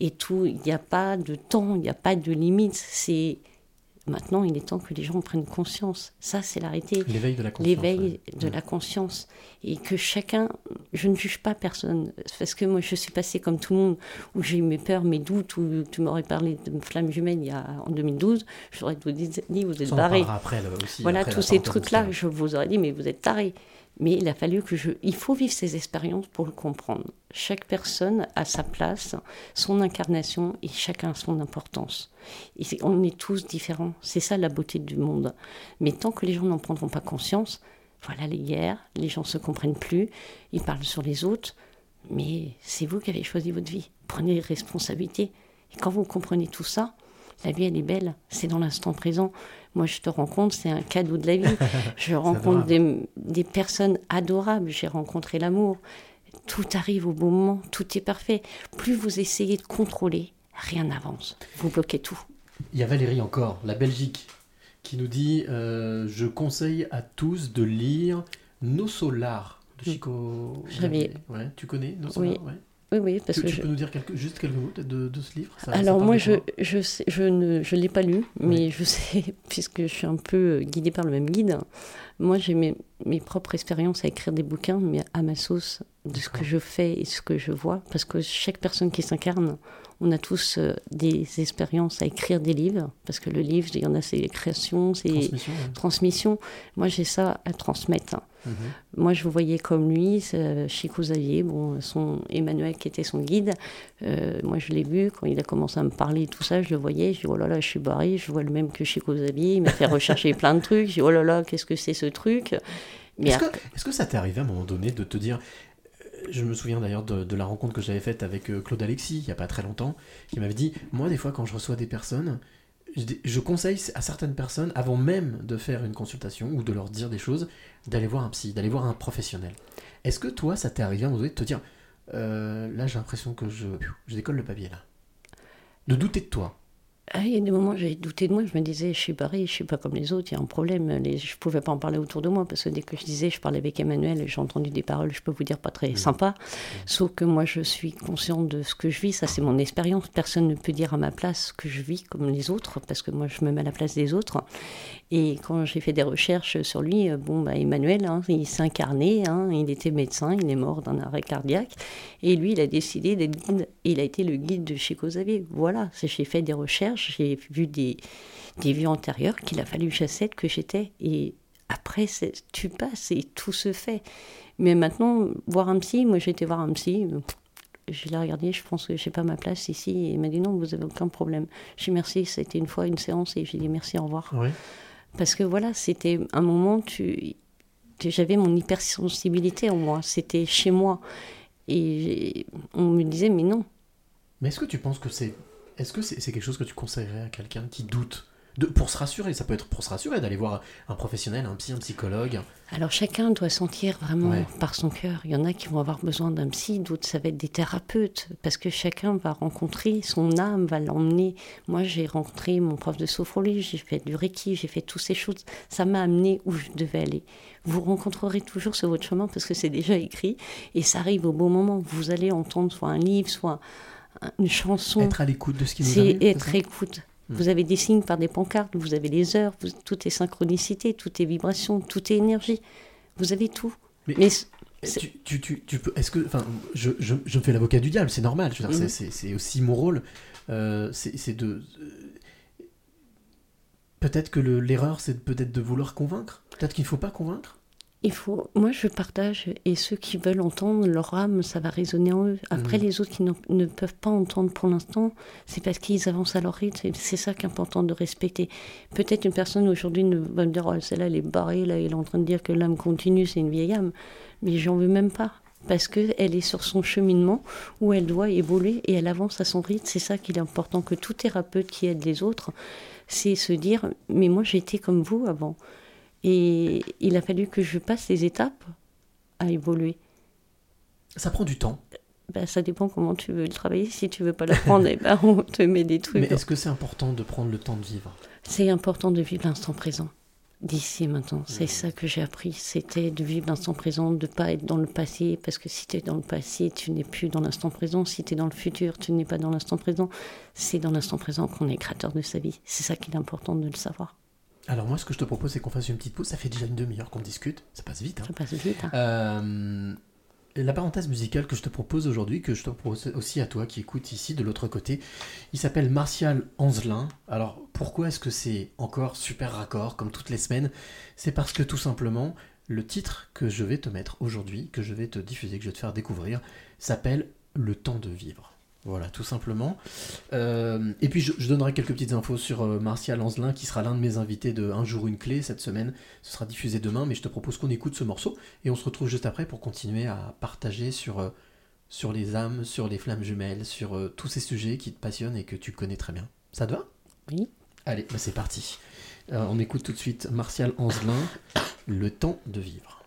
Et tout, il n'y a pas de temps, il n'y a pas de limite. C'est maintenant, il est temps que les gens prennent conscience. Ça, c'est l'arrêté L'éveil de la conscience. l'éveil ouais. de Mm. la conscience et que chacun, je ne juge pas personne parce que moi je suis passée comme tout le monde où j'ai eu mes peurs, mes doutes, où tu m'aurais parlé de flamme jumelle il y a en 2012, j'aurais tout dit, vous êtes barré. Voilà après tous ces trucs-là, je vous aurais dit mais vous êtes taré. Mais il a fallu que je. Il faut vivre ces expériences pour le comprendre. Chaque personne a sa place, son incarnation et chacun a son importance. Et on est tous différents. C'est ça la beauté du monde. Mais tant que les gens n'en prendront pas conscience, voilà les guerres, les gens se comprennent plus, ils parlent sur les autres. Mais c'est vous qui avez choisi votre vie. Prenez les responsabilités. Et quand vous comprenez tout ça, la vie, elle est belle. C'est dans l'instant présent. Moi, je te rencontre, c'est un cadeau de la vie. Je rencontre des, des personnes adorables. J'ai rencontré l'amour. Tout arrive au bon moment. Tout est parfait. Plus vous essayez de contrôler, rien n'avance. Vous bloquez tout. Il y a Valérie encore, la Belgique, qui nous dit euh, Je conseille à tous de lire Nos Solars de Chico. J'avais- Ouais, tu connais Nos Oui, Solars ouais. Oui, oui, parce Tu, que tu je- peux nous dire quelque- juste quelques mots de, de ce livre Ça- ça Alors parle moi, je je sais- je ne je l'ai pas lu, mais je sais puisque je suis un peu guidée par le même guide. Moi, j'ai mes, mes propres expériences à écrire des bouquins, mais à ma sauce de ce que je fais et ce que je vois, parce que chaque personne qui s'incarne, on a tous euh, des expériences à écrire des livres, parce que le livre, il y en a, c'est création, c'est Transmission, ouais. transmission. Moi, j'ai ça à transmettre. Mhm. Moi, je vous voyais comme lui, Chico Xavier, bon, son Emmanuel qui était son guide. Euh, moi, je l'ai vu quand il a commencé à me parler tout ça, je le voyais. Je dis oh là là, je suis barré, je vois le même que Chico Xavier. Il m'a fait rechercher plein de trucs. Je dis oh là là, qu'est-ce que c'est ce truc? Est-ce que, ça t'est arrivé à un moment donné de te dire euh, je me souviens d'ailleurs de, de la rencontre que j'avais faite avec euh, Claude Alexis il n'y a pas très longtemps, qui m'avait dit Moi, des fois, quand je reçois des personnes, je conseille à certaines personnes, avant même de faire une consultation ou de leur dire des choses, d'aller voir un psy, d'aller voir un professionnel. Est-ce que toi, ça t'est arrivé à un moment donné de te dire Euh, Là, j'ai l'impression que je, je décolle le papier, là? De douter de toi Ah, il y a des moments où j'ai douté de moi, je me disais, je suis barré, je suis pas comme les autres, il y a un problème. Les, je pouvais pas en parler autour de moi, parce que dès que je disais, je parlais avec Emmanuel, et j'ai entendu des paroles, je peux vous dire, pas très sympas. Sauf que moi, je suis consciente de ce que je vis, ça c'est mon expérience. Personne ne peut dire à ma place ce que je vis comme les autres, parce que moi, je me mets à la place des autres. Et quand j'ai fait des recherches sur lui, euh, bon, bah, Emmanuel, hein, il incarné, hein, il était médecin, il est mort d'un arrêt cardiaque, et lui, il a décidé d'être guide, il a été le guide de Chico Xavier. Voilà, j'ai fait des recherches, j'ai vu des, des vies antérieures qu'il a fallu j'accepte que j'étais, et après, tu passes et tout se fait. Mais maintenant, voir un psy, moi j'ai été voir un psy, euh, je l'ai regardé, je pense que j'ai pas ma place ici, et il m'a dit non, vous avez aucun problème. J'ai dit merci, c'était une fois une séance, et j'ai dit merci, au revoir. Ouais. Parce que voilà, c'était un moment, tu, j'avais mon hypersensibilité en moi, c'était chez moi. Et on me disait, mais non. Mais est-ce que tu penses que c'est. Est-ce que c'est quelque chose que tu conseillerais à quelqu'un qui doute? De, Pour se rassurer, ça peut être pour se rassurer d'aller voir un professionnel, un psy, un psychologue. Alors chacun doit sentir vraiment Ouais. par son cœur. Il y en a qui vont avoir besoin d'un psy, d'autres ça va être des thérapeutes, parce que chacun va rencontrer son âme, va l'emmener. Moi j'ai rencontré mon prof de sophrologie, j'ai fait du reiki, j'ai fait toutes ces choses. Ça m'a amené où je devais aller. Vous rencontrerez toujours sur votre chemin parce que c'est déjà écrit et ça arrive au bon moment. Vous allez entendre soit un livre, soit un- une chanson. Être à l'écoute de ce qui nous C'est arrive. être c'est ça? écoute. Hmm. Vous avez des signes par des pancartes, vous avez les heures, vous- tout est synchronicité, tout est vibration, tout est énergie. Vous avez tout. Mais- Tu, tu, tu, tu peux. Est-ce que. Enfin, je, je, je me fais l'avocat du diable, c'est normal. Dire, Mhm. c'est- aussi mon rôle. Euh, c'est de. euh, Peut-être que le- l'erreur, c'est peut-être de vouloir convaincre. Peut-être qu'il ne faut pas convaincre. Il faut. Moi, je partage et ceux qui veulent entendre leur âme, ça va résonner en eux. Après, Mhm. les autres qui ne peuvent pas entendre pour l'instant, c'est parce qu'ils avancent à leur rythme. et C'est ça qui est important de respecter. Peut-être une personne aujourd'hui va me dire, oh, celle-là, elle est barrée, là, elle est en train de dire que l'âme continue, c'est une vieille âme. Mais j'en veux même pas. Parce qu'elle est sur son cheminement où elle doit évoluer et elle avance à son rythme. C'est ça qu'il est important que tout thérapeute qui aide les autres, c'est se dire Mais moi j'étais comme vous avant. Et il a fallu que je passe les étapes à évoluer. Ça prend du temps. Ben, ça dépend comment tu veux le travailler. Si tu veux pas l'apprendre, eh ben, on te met des trucs. Mais est-ce que c'est important de prendre le temps de vivre? C'est important de vivre l'instant présent, d'ici et maintenant. C'est ça que j'ai appris. C'était de vivre l'instant présent, de pas être dans le passé. Parce que si tu es dans le passé, tu n'es plus dans l'instant présent. Si tu es dans le futur, tu n'es pas dans l'instant présent. C'est dans l'instant présent qu'on est créateur de sa vie. C'est ça qu'il est important de le savoir. Alors, moi, ce que je te propose, c'est qu'on fasse une petite pause. Ça fait déjà une demi-heure qu'on discute. Ça passe vite. hein. Ça passe vite. hein. Euh, la parenthèse musicale que je te propose aujourd'hui, que je te propose aussi à toi qui écoutes ici de l'autre côté, il s'appelle Martial Anzelin. Alors pourquoi est-ce que c'est encore super raccord comme toutes les semaines? C'est parce que tout simplement, Le titre que je vais te mettre aujourd'hui, que je vais te diffuser, que je vais te faire découvrir, s'appelle Le temps de vivre. Voilà, tout simplement. Euh, et puis je, je donnerai quelques petites infos sur euh, Martial Anzelin, qui sera l'un de mes invités de Un jour une clé cette semaine. Ce sera diffusé demain, mais je te propose qu'on écoute ce morceau et on se retrouve juste après pour continuer à partager sur, euh, sur les âmes, sur les flammes jumelles, sur tous ces sujets qui te passionnent et que tu connais très bien. Ça te va? Oui. Allez, bah c'est parti. On écoute tout de suite Martial Anzelin, Le temps de vivre.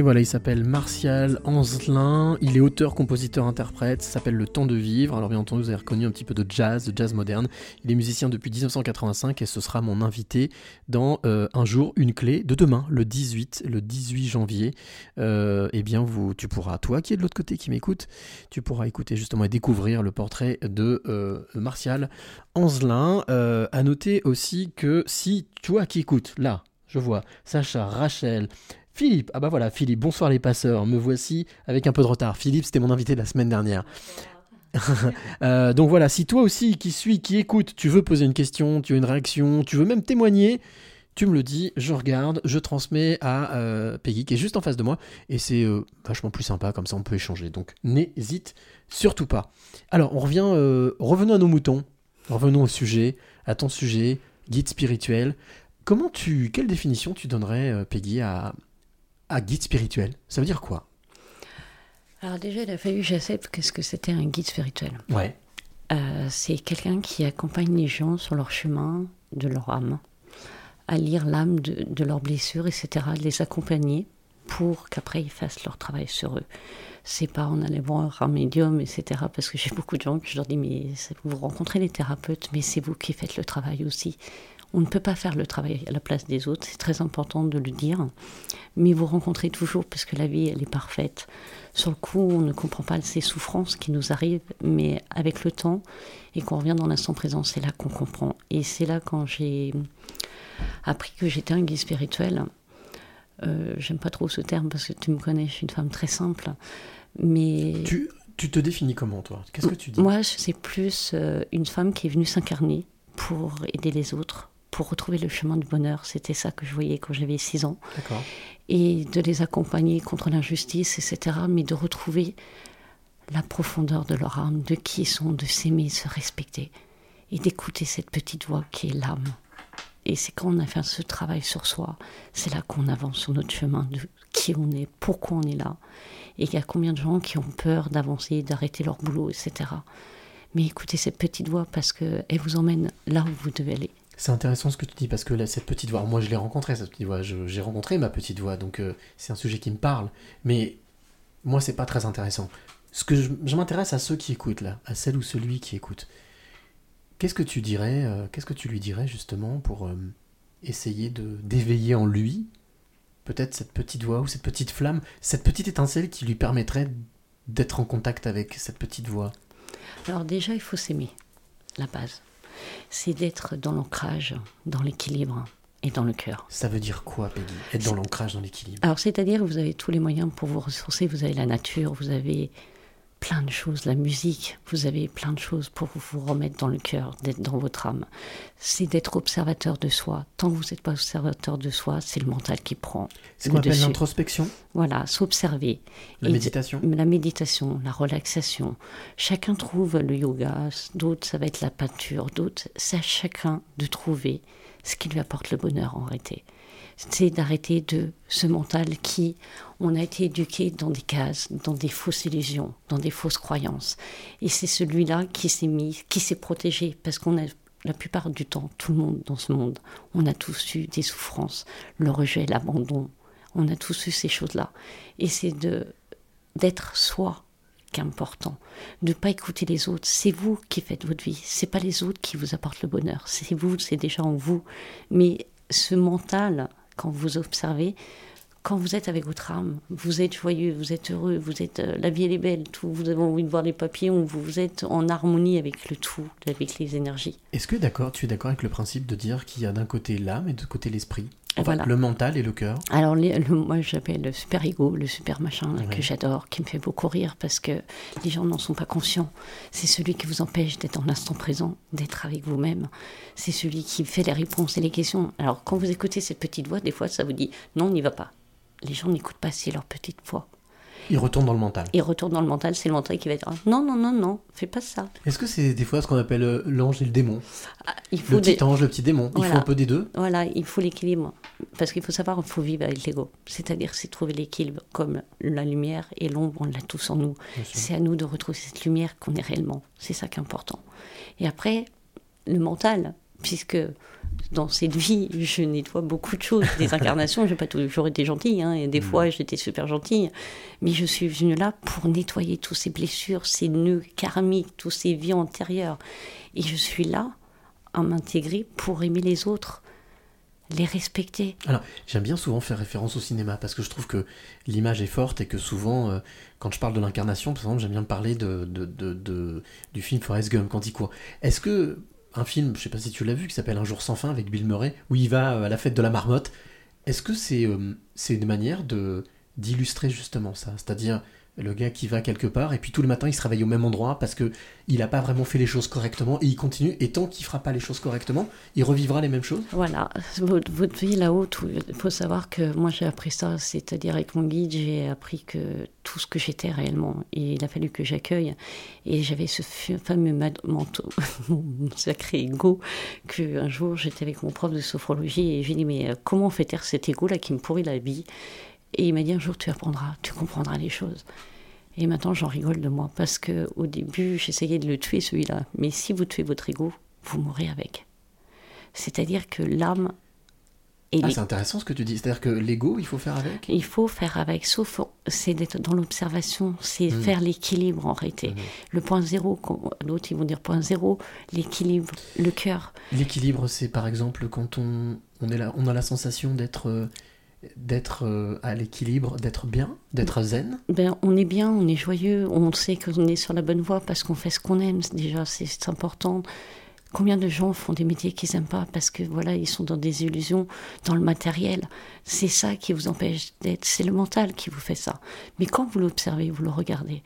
Et voilà, il s'appelle Martial Anzelin, il est auteur, compositeur, interprète, s'appelle Le Temps de Vivre, alors bien entendu vous avez reconnu un petit peu de jazz, de jazz moderne, il est musicien depuis 1985 et ce sera mon invité dans euh, Un jour, une clé de demain, le 18, le 18 janvier. Euh, eh bien, vous, tu pourras, toi qui es de l'autre côté, qui m'écoute, tu pourras écouter justement et découvrir le portrait de euh, Martial Anzelin. Euh, à noter aussi que si toi qui écoutes, là, je vois Sacha, Rachel, Philippe, ah bah voilà, Philippe, bonsoir les passeurs, me voici avec un peu de retard. Philippe, c'était mon invité de la semaine dernière. Euh, donc voilà, si toi aussi qui suis, qui écoute, tu veux poser une question, tu as une réaction, tu veux même témoigner, tu me le dis, je regarde, je transmets à euh, Peggy qui est juste en face de moi et c'est euh, vachement plus sympa comme ça on peut échanger. Donc n'hésite surtout pas. Alors on revient, revenons à nos moutons, revenons au sujet, à ton sujet, guide spirituel. Comment tu, quelle définition tu donnerais Peggy à, à guide spirituel Ça veut dire quoi Alors déjà, il a fallu que j'accepte qu'est-ce que c'était un guide spirituel. Ouais. Euh, c'est quelqu'un qui accompagne les gens sur leur chemin de leur âme, à lire l'âme de, de leurs blessures, etc., les accompagner pour qu'après ils fassent leur travail sur eux. C'est pas en allant voir un médium, etc., parce que j'ai beaucoup de gens que je leur dis, mais vous rencontrez les thérapeutes, mais c'est vous qui faites le travail aussi. On ne peut pas faire le travail à la place des autres, c'est très important de le dire, mais vous rencontrez toujours, parce que la vie, elle est parfaite. Sur le coup, on ne comprend pas ces souffrances qui nous arrivent, mais avec le temps et qu'on revient dans l'instant présent, c'est là qu'on comprend. Et c'est là quand j'ai appris que j'étais un guide spirituel. Euh, J'aime pas trop ce terme parce que tu me connais, je suis une femme très simple. Mais Tu, tu te définis comment toi? Qu'est-ce que tu dis? Moi, c'est plus euh, une femme qui est venue s'incarner pour aider les autres, pour retrouver le chemin du bonheur. C'était ça que je voyais quand j'avais 6 ans. Et de les accompagner contre l'injustice, etc. Mais de retrouver la profondeur de leur âme, de qui ils sont, de s'aimer, se respecter. Et d'écouter cette petite voix qui est l'âme. Et c'est quand on a fait ce travail sur soi, c'est là qu'on avance sur notre chemin de qui on est, pourquoi on est là. Et il y a combien de gens qui ont peur d'avancer, d'arrêter leur boulot, etc. Mais écoutez cette petite voix parce qu'elle vous emmène là où vous devez aller. C'est intéressant ce que tu dis parce que là, cette petite voix, moi je l'ai rencontrée, cette petite voix, j'ai rencontré ma petite voix, donc euh, c'est un sujet qui me parle. Mais moi, c'est pas très intéressant. Ce que je, je m'intéresse à ceux qui écoutent là, à celle ou celui qui écoute. Qu'est-ce que tu dirais, euh, qu'est-ce que tu lui dirais justement pour euh, essayer de d'éveiller en lui peut-être cette petite voix ou cette petite flamme, cette petite étincelle qui lui permettrait d'être en contact avec cette petite voix? Alors déjà, il faut s'aimer, la base. C'est d'être dans l'ancrage, dans l'équilibre et dans le cœur. Ça veut dire quoi, Peggy Être dans l'ancrage, dans l'équilibre? Alors, c'est-à-dire que vous avez tous les moyens pour vous ressourcer. Vous avez la nature, vous avez plein de choses, la musique, vous avez plein de choses pour vous remettre dans le cœur, d'être dans votre âme. C'est d'être observateur de soi. Tant que vous n'êtes pas observateur de soi, c'est le mental qui prend. C'est qu'on appelle l'introspection, Voilà, s'observer. la Et- méditation. La méditation, la relaxation. Chacun trouve le yoga, d'autres ça va être la peinture, d'autres c'est à chacun de trouver ce qui lui apporte le bonheur en réalité. C'est d'arrêter de ce mental qui, on a été éduqué dans des cases, dans des fausses illusions, dans des fausses croyances. Et c'est celui-là qui s'est mis, qui s'est protégé, parce qu'on a la plupart du temps, tout le monde dans ce monde, on a tous eu des souffrances, le rejet, l'abandon, on a tous eu ces choses-là. Et c'est de d'être soi qui est important, de ne pas écouter les autres. C'est vous qui faites votre vie, c'est pas les autres qui vous apportent le bonheur. C'est vous, c'est déjà en vous. Mais ce mental, quand vous observez, quand vous êtes avec votre âme, vous êtes joyeux, vous êtes heureux, vous êtes euh, la vie elle est belle, tout, vous avez envie de voir les papillons, vous, êtes en harmonie avec le tout, avec les énergies. Est-ce que d'accord, tu es d'accord avec le principe de dire qu'il y a d'un côté l'âme et de côté l'esprit? Voilà. Le mental et le cœur Alors, les- le- moi, j'appelle le super ego, le super machin, là, que j'adore, qui me fait beaucoup rire parce que les gens n'en sont pas conscients. C'est celui qui vous empêche d'être en l'instant présent, d'être avec vous-même. C'est celui qui fait les réponses et les questions. Alors, quand vous écoutez cette petite voix, des fois, ça vous dit non, on n'y va pas. Les gens n'écoutent pas, c'est leur petite voix. Il retourne dans le mental. Ils retournent dans le mental, c'est le mental qui va dire non, non, non, non, fais pas ça. Est-ce que c'est des fois ce qu'on appelle euh, l'ange et le démon Ah, il faut Le petit ange, le petit démon. Il faut un peu des deux Voilà, il faut l'équilibre. Parce qu'il faut savoir, il faut vivre avec l'ego. C'est-à-dire, c'est trouver l'équilibre. Comme la lumière et l'ombre, on l'a tous en nous. C'est à nous de retrouver cette lumière qu'on est réellement. C'est ça qui est important. Et après, le mental, puisque dans cette vie, je nettoie beaucoup de choses. Des incarnations, j'ai pas toujours été gentille, hein, et des fois j'étais super gentille. Mais je suis venue là pour nettoyer toutes ces blessures, ces nœuds karmiques, toutes ces vies antérieures. Et je suis là à m'intégrer pour aimer les autres, les respecter. Alors, j'aime bien souvent faire référence au cinéma parce que je trouve que l'image est forte et que souvent, euh, quand je parle de l'incarnation, par exemple, j'aime bien parler de, de- de- de- du film Forrest Gump quand il court. Est-ce que un film, je sais pas si tu l'as vu, qui s'appelle Un jour sans fin avec Bill Murray, où il va à la fête de la marmotte, est-ce que c'est euh, c'est une manière de d'illustrer justement ça? C'est-à-dire le gars qui va quelque part et puis tout le matin il se réveille au même endroit parce que il n'a pas vraiment fait les choses correctement et il continue et tant qu'il fera pas les choses correctement, il revivra les mêmes choses. Voilà, votre, votre vie là-haut, il faut savoir que moi j'ai appris ça, c'est-à-dire avec mon guide, j'ai appris que tout ce que j'étais réellement, et il a fallu que j'accueille, et j'avais ce fameux manteau, mon sacré ego, que un jour j'étais avec mon prof de sophrologie et j'ai dit mais euh, comment on fait taire cet ego là qui me pourrit la vie? Et il m'a dit un jour tu apprendras, tu comprendras les choses. Et maintenant j'en rigole de moi parce que au début j'essayais de le tuer celui-là, mais si vous tuez votre ego, vous mourrez avec. C'est-à-dire que l'âme Ah, les- c'est intéressant ce que tu dis, c'est-à-dire que l'ego, il faut faire avec? il faut faire avec, sauf c'est d'être dans l'observation, c'est Mhm. faire l'équilibre en réalité. Le point zéro, d'autres ils vont dire point zéro, l'équilibre, le cœur. L'équilibre, c'est par exemple quand on, on, est là, on a la sensation d'être euh, d'être euh, à l'équilibre, d'être bien, d'être zen. Ben, on est bien, on est joyeux, on sait qu'on est sur la bonne voie parce qu'on fait ce qu'on aime. Déjà, c'est important. Combien de gens font des métiers qu'ils n'aiment pas parce que voilà, ils sont dans des illusions, dans le matériel? C'est ça qui vous empêche d'être. C'est le mental qui vous fait ça. Mais quand vous l'observez, vous le regardez,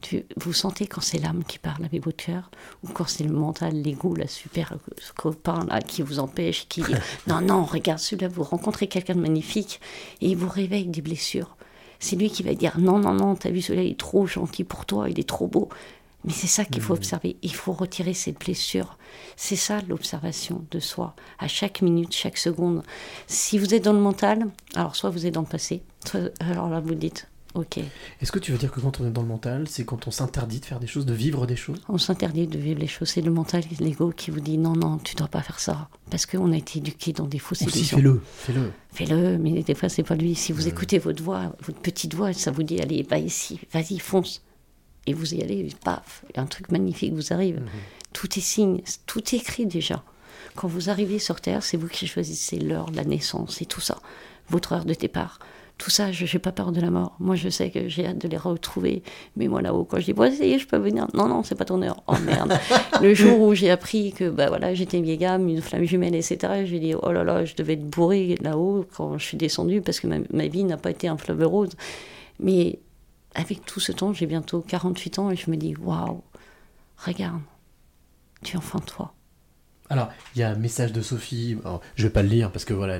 tu, vous sentez quand c'est l'âme qui parle avec votre cœur ou quand c'est le mental, l'ego, la super copain là qui vous empêche, qui dit non non regarde celui-là, vous rencontrez quelqu'un de magnifique et il vous réveille des blessures. C'est lui qui va dire non non non, t'as vu celui-là, il est trop gentil pour toi, il est trop beau. Mais c'est ça qu'il faut observer. Il faut retirer ces blessures. C'est ça l'observation de soi. À chaque minute, chaque seconde. Si vous êtes dans le mental, alors soit vous êtes dans le passé, soit alors là vous dites ok. Est-ce que tu veux dire que quand on est dans le mental, c'est quand on s'interdit de faire des choses, de vivre des choses? On s'interdit de vivre les choses. C'est le mental, l'ego qui vous dit non, non, tu dois pas faire ça. Parce qu'on a été éduqué dans des fausses illusions. fais-le, fais-le. Fais-le, mais des fois, c'est pas lui. Si vous écoutez votre voix, votre petite voix, ça vous dit allez, va ici, vas-y, fonce. Et vous y allez, paf, un truc magnifique vous arrive. Tout est signe, tout est écrit déjà. Quand vous arrivez sur Terre, c'est vous qui choisissez l'heure, la naissance et tout ça. Votre heure de départ. Tout ça, je n'ai pas peur de la mort. Moi, je sais que j'ai hâte de les retrouver. Mais moi, là-haut, quand je dis, bon, ça y est, je peux venir. Non, non, c'est pas ton heure. Oh merde. le jour où j'ai appris que, bah voilà, j'étais vieille gamme, une flamme jumelle, etc., j'ai dit, oh là là, je devais être bourré là-haut quand je suis descendue parce que ma, ma vie n'a pas été un fleuve rose. Mais avec tout ce temps, j'ai bientôt 48 ans et je me dis, waouh, regarde, tu es enfant de toi. Alors, il y a un message de Sophie. Alors, je vais pas le lire parce que voilà,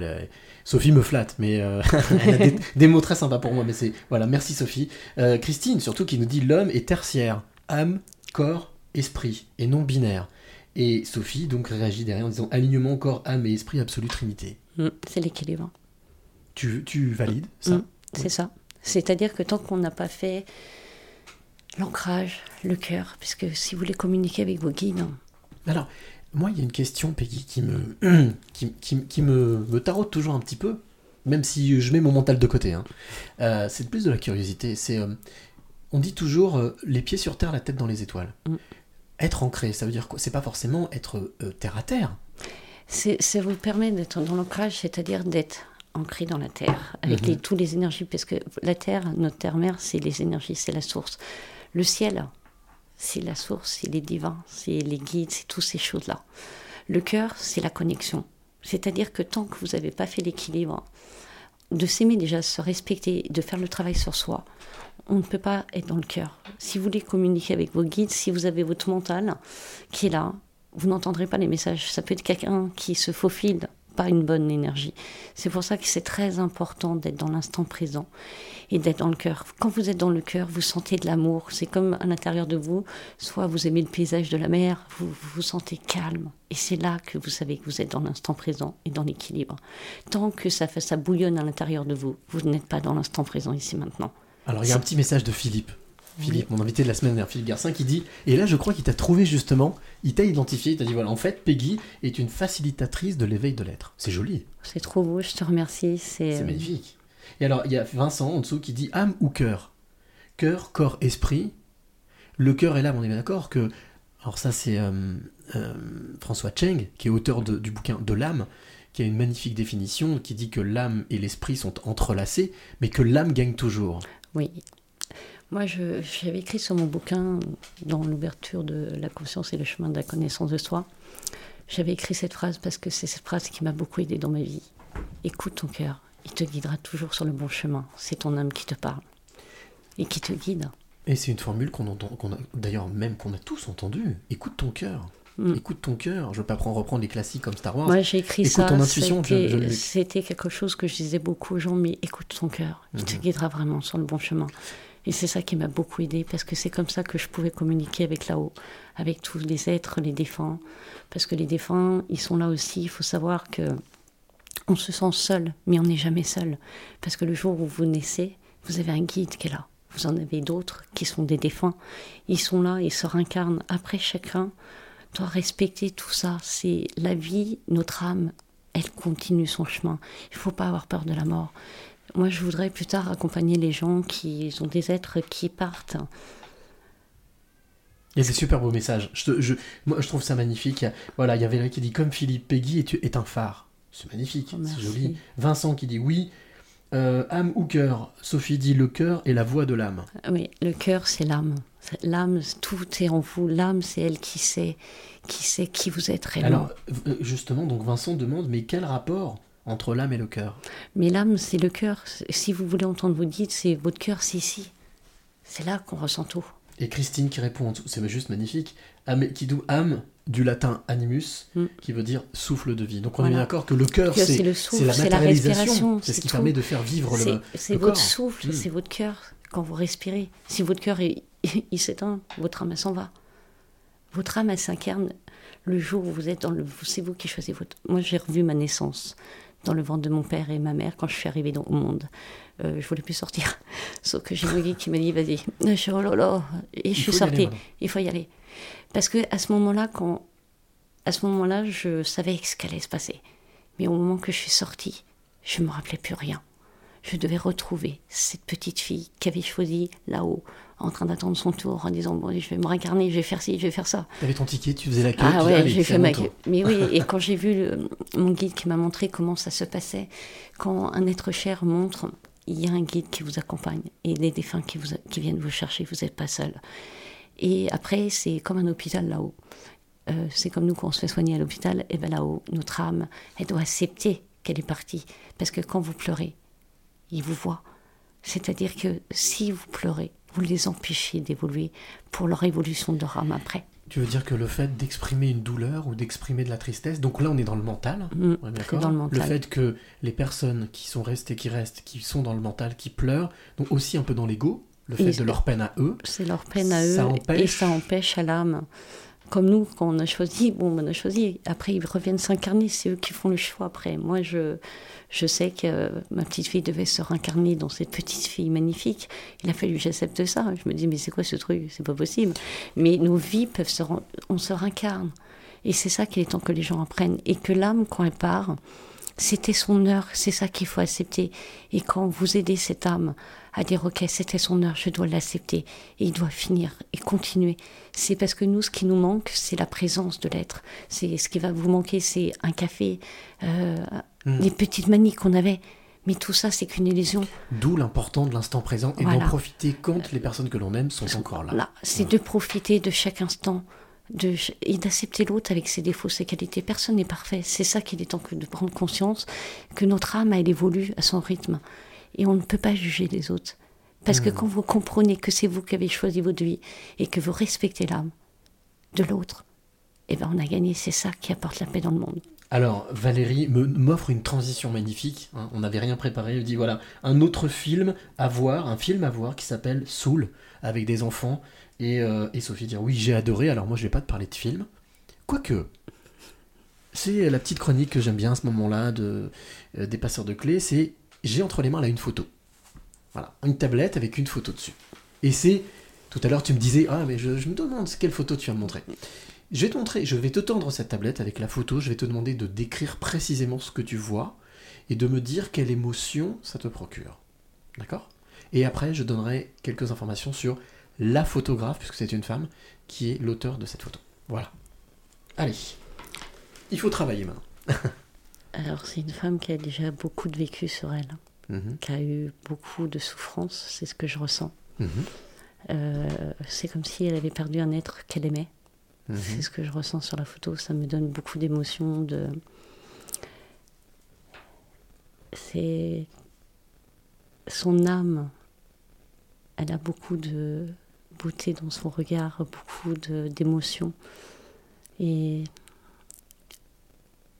Sophie me flatte, mais euh, elle a des, des mots très sympas pour moi. Mais c'est voilà, merci Sophie. Euh, Christine, surtout, qui nous dit l'homme est tertiaire, âme, corps, esprit, et non binaire. Et Sophie donc réagit derrière en disant alignement corps, âme et esprit, absolue trinité. Mm, C'est l'équilibre. Tu, tu valides ça Mm, c'est ça. C'est-à-dire que tant qu'on n'a pas fait l'ancrage, le cœur, puisque si vous voulez communiquer avec vos guides, Alors, moi, il y a une question, Peggy, qui me, qui, qui- qui me, me taraude toujours un petit peu, même si je mets mon mental de côté. hein. Euh, c'est plus de la curiosité. C'est, euh, on dit toujours euh, les pieds sur terre, la tête dans les étoiles. Mm. Être ancré, ça veut dire quoi? C'est pas forcément être terre à terre. c'est- ça vous permet d'être dans l'ancrage, c'est-à-dire d'être ancré dans la terre, avec les, tous les énergies, parce que la terre, notre terre-mère, c'est les énergies, c'est la source. Le ciel, c'est la source, c'est les divins, c'est les guides, c'est toutes ces choses-là. Le cœur, c'est la connexion. C'est-à-dire que tant que vous n'avez pas fait l'équilibre, de s'aimer déjà, se respecter, de faire le travail sur soi, on ne peut pas être dans le cœur. Si vous voulez communiquer avec vos guides, si vous avez votre mental qui est là, vous n'entendrez pas les messages. Ça peut être quelqu'un qui se faufile, pas une bonne énergie. C'est pour ça que c'est très important d'être dans l'instant présent et d'être dans le cœur. Quand vous êtes dans le cœur, vous sentez de l'amour. C'est comme à l'intérieur de vous, soit vous aimez le paysage de la mer, vous vous, vous sentez calme. Et c'est là que vous savez que vous êtes dans l'instant présent et dans l'équilibre. Tant que ça, fait, ça bouillonne à l'intérieur de vous, vous n'êtes pas dans l'instant présent ici maintenant. Alors, il y a un petit message de Philippe. Philippe, mon invité de la semaine dernière, Philippe Garcin, qui dit Et là, je crois qu'il t'a trouvé justement, il t'a identifié, il t'a dit voilà, en fait, Peggy est une facilitatrice de l'éveil de l'être. C'est joli. C'est trop beau, je te remercie. C'est C'est euh, magnifique. Et alors, il y a Vincent en dessous qui dit âme ou cœur? Cœur, corps, esprit. Le cœur et l'âme, on est bien d'accord que. Alors, ça, c'est euh, euh, François Cheng, qui est auteur de- du bouquin De l'âme, qui a une magnifique définition qui dit que l'âme et l'esprit sont entrelacés, mais que l'âme gagne toujours. Oui. Moi, j'avais écrit sur mon bouquin, dans l'ouverture de la conscience et le chemin de la connaissance de soi, j'avais écrit cette phrase parce que c'est cette phrase qui m'a beaucoup aidé dans ma vie. Écoute ton cœur, il te guidera toujours sur le bon chemin. C'est ton âme qui te parle. et qui te guide. Et c'est une formule qu'on entend, qu'on a, d'ailleurs même qu'on a tous entendu. Écoute ton cœur. Mm. Écoute ton cœur. Je veux pas prendre, reprendre les classiques comme Star Wars. Moi, j'ai écrit Écoute ça. ton intuition, C'était quelque chose que je disais beaucoup aux gens, mais écoute ton cœur. Il te Mhm. guidera vraiment sur le bon chemin. Et c'est ça qui m'a beaucoup aidé parce que c'est comme ça que je pouvais communiquer avec là-haut, avec tous les êtres, les défunts. Parce que les défunts, ils sont là aussi. Il faut savoir que on se sent seul, mais on n'est jamais seul. Parce que le jour où vous naissez, vous avez un guide qui est là. Vous en avez d'autres qui sont des défunts. Ils sont là, ils se réincarnent. Après, chacun doit respecter tout ça. C'est la vie, notre âme, elle continue son chemin. Il ne faut pas avoir peur de la mort. Moi, je voudrais plus tard accompagner les gens qui ont des êtres qui partent. Il y a des super beaux messages. Je, te- je- moi, je trouve ça magnifique. Voilà, il y a Valérie qui dit comme Philippe, Peggy est, est un phare. C'est magnifique, Oh, c'est joli. Vincent qui dit oui. Euh, âme ou cœur Sophie dit le cœur est la voix de l'âme. Oui, le cœur, c'est l'âme. L'âme, tout est en vous. L'âme, c'est elle qui sait, qui sait qui vous êtes réellement. Alors, euh, justement, donc Vincent demande mais quel rapport entre l'âme et le cœur Mais l'âme, c'est le cœur. Si vous voulez entendre vous dites, c'est votre cœur, c'est ici. C'est là qu'on ressent tout. Et Christine qui répond c'est juste magnifique. Qui dit âme du latin animus, Mm. qui veut dire souffle de vie. Donc on est bien d'accord que le cœur, c'est le souffle, la c'est la matérialisation, respiration, c'est ce qui tout. permet de faire vivre C'est le, c'est le votre corps. souffle, Mm. c'est votre cœur quand vous respirez. Si votre cœur il s'éteint, votre âme elle s'en va. Votre âme elle s'incarne le jour où vous êtes dans le. C'est vous qui choisissez votre. Moi j'ai revu ma naissance dans le ventre de mon père et ma mère quand je suis arrivée dans, au monde. Euh, je voulais plus sortir. Sauf que j'ai mon guide qui m'a dit vas-y. Je suis oh là là. Et je suis aller, sortie. Il faut y aller. Parce que à ce moment-là, quand à ce moment-là, je savais ce qu'allait se passer. Mais au moment que je suis sortie, je me rappelais plus rien. Je devais retrouver cette petite fille qui avait choisi là-haut, en train d'attendre son tour, en disant bon, je vais me réincarner, je vais faire ci, je vais faire ça. T'avais ton ticket, tu faisais la queue. Ah ouais, j'ai fait ma queue. Mais oui, et quand j'ai vu le- mon guide qui m'a montré comment ça se passait, quand un être cher montre, il y a un guide qui vous accompagne et des défunts qui, vous, qui viennent vous chercher, vous n'êtes pas seul. Et après, c'est comme un hôpital là-haut. Euh, c'est comme nous quand on se fait soigner à l'hôpital, et bien là-haut, notre âme, elle doit accepter qu'elle est partie. Parce que quand vous pleurez, ils vous voient. C'est-à-dire que si vous pleurez, vous les empêchez d'évoluer pour leur évolution de leur âme après. Tu veux dire que le fait d'exprimer une douleur ou d'exprimer de la tristesse, donc là on est dans le mental, Mm, on est c'est d'accord dans le mental. fait que les personnes qui sont restées, qui restent, qui sont dans le mental, qui pleurent, donc aussi un peu dans l'ego, le fait Et de leur peine à eux, C'est leur peine à eux Ça et empêche- ça empêche à l'âme. Comme nous, quand on a choisi, bon, on a choisi. Après, ils reviennent s'incarner, c'est eux qui font le choix après. Moi, je, je sais que ma petite fille devait se réincarner dans cette petite fille magnifique. Il a fallu que j'accepte ça. Je me dis, mais c'est quoi ce truc? C'est pas possible. Mais nos vies peuvent se. On se réincarne. Et c'est ça qu'il est temps que les gens apprennent. Et que l'âme, quand elle part, c'était son heure, c'est ça qu'il faut accepter. Et quand vous aidez cette âme à dire ok, c'était son heure, je dois l'accepter, et il doit finir et continuer. C'est parce que nous, ce qui nous manque, c'est la présence de l'être. C'est ce qui va vous manquer, c'est un café, euh, Mm. les petites manies qu'on avait. Mais tout ça, c'est qu'une illusion. d'où l'important de l'instant présent et Voilà. d'en profiter quand les personnes que l'on aime sont encore là. Là, c'est de profiter de chaque instant de, et d'accepter l'autre avec ses défauts, ses qualités. Personne n'est parfait. C'est ça qu'il est temps que de prendre conscience que notre âme, elle évolue à son rythme. Et on ne peut pas juger les autres. Parce que Hmm. quand vous comprenez que c'est vous qui avez choisi votre vie et que vous respectez l'âme de l'autre, eh ben on a gagné. C'est ça qui apporte la paix dans le monde. Alors, Valérie m'offre une transition magnifique. hein, on n'avait rien préparé. Elle dit voilà, un autre film à voir, un film à voir qui s'appelle Soul, avec des enfants. Et, euh, et Sophie dit oui, j'ai adoré. Alors, moi, je vais pas te parler de film. Quoique, c'est la petite chronique que j'aime bien à ce moment-là de, euh, des passeurs de clés. C'est j'ai entre les mains là une photo. Voilà, une tablette avec une photo dessus. Et c'est. Tout à l'heure, tu me disais Ah, mais je, me demande quelle photo tu vas me montrer. Je vais te montrer, je vais te tendre cette tablette avec la photo, je vais te demander de décrire précisément ce que tu vois et de me dire quelle émotion ça te procure. D'accord? Et après, je donnerai quelques informations sur la photographe, puisque c'est une femme, qui est l'auteur de cette photo. Voilà. Allez. Il faut travailler maintenant. Alors, c'est une femme qui a déjà beaucoup de vécu sur elle, Mhm, qui a eu beaucoup de souffrances. C'est ce que je ressens. mhm, Euh, c'est comme si elle avait perdu un être qu'elle aimait. mhm. C'est ce que je ressens sur la photo. Ça me donne beaucoup d'émotions. De... C'est son âme elle a beaucoup de beauté dans son regard, beaucoup de- d'émotion. Et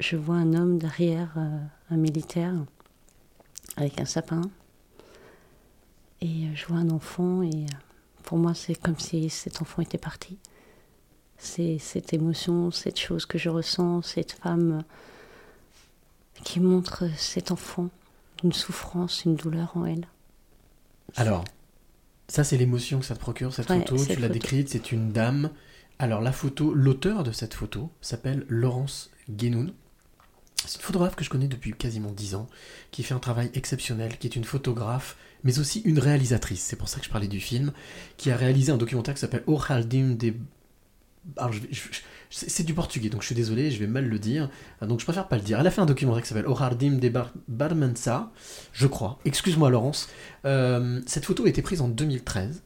je vois un homme derrière, euh, un militaire, avec un sapin. Et euh, je vois un enfant et euh, pour moi c'est comme si cet enfant était parti. C'est cette émotion, cette chose que je ressens, cette femme qui montre cet enfant, une souffrance, une douleur en elle. Alors, ça c'est l'émotion que ça te procure, cette Ouais, photo, cette tu l'as décrite, c'est une dame. Alors la photo, l'auteur de cette photo s'appelle Laurence Guénoun. C'est une photographe que je connais depuis quasiment 10 ans, qui fait un travail exceptionnel, qui est une photographe, mais aussi une réalisatrice. C'est pour ça que je parlais du film, qui a réalisé un documentaire qui s'appelle O Jardim de... Alors, c'est du portugais, donc je suis désolé, je vais mal le dire. Donc je préfère pas le dire. Elle a fait un documentaire qui s'appelle O Jardim de Bar Barmensa, je crois. Excuse-moi Laurence. Euh, cette photo a été prise en 2013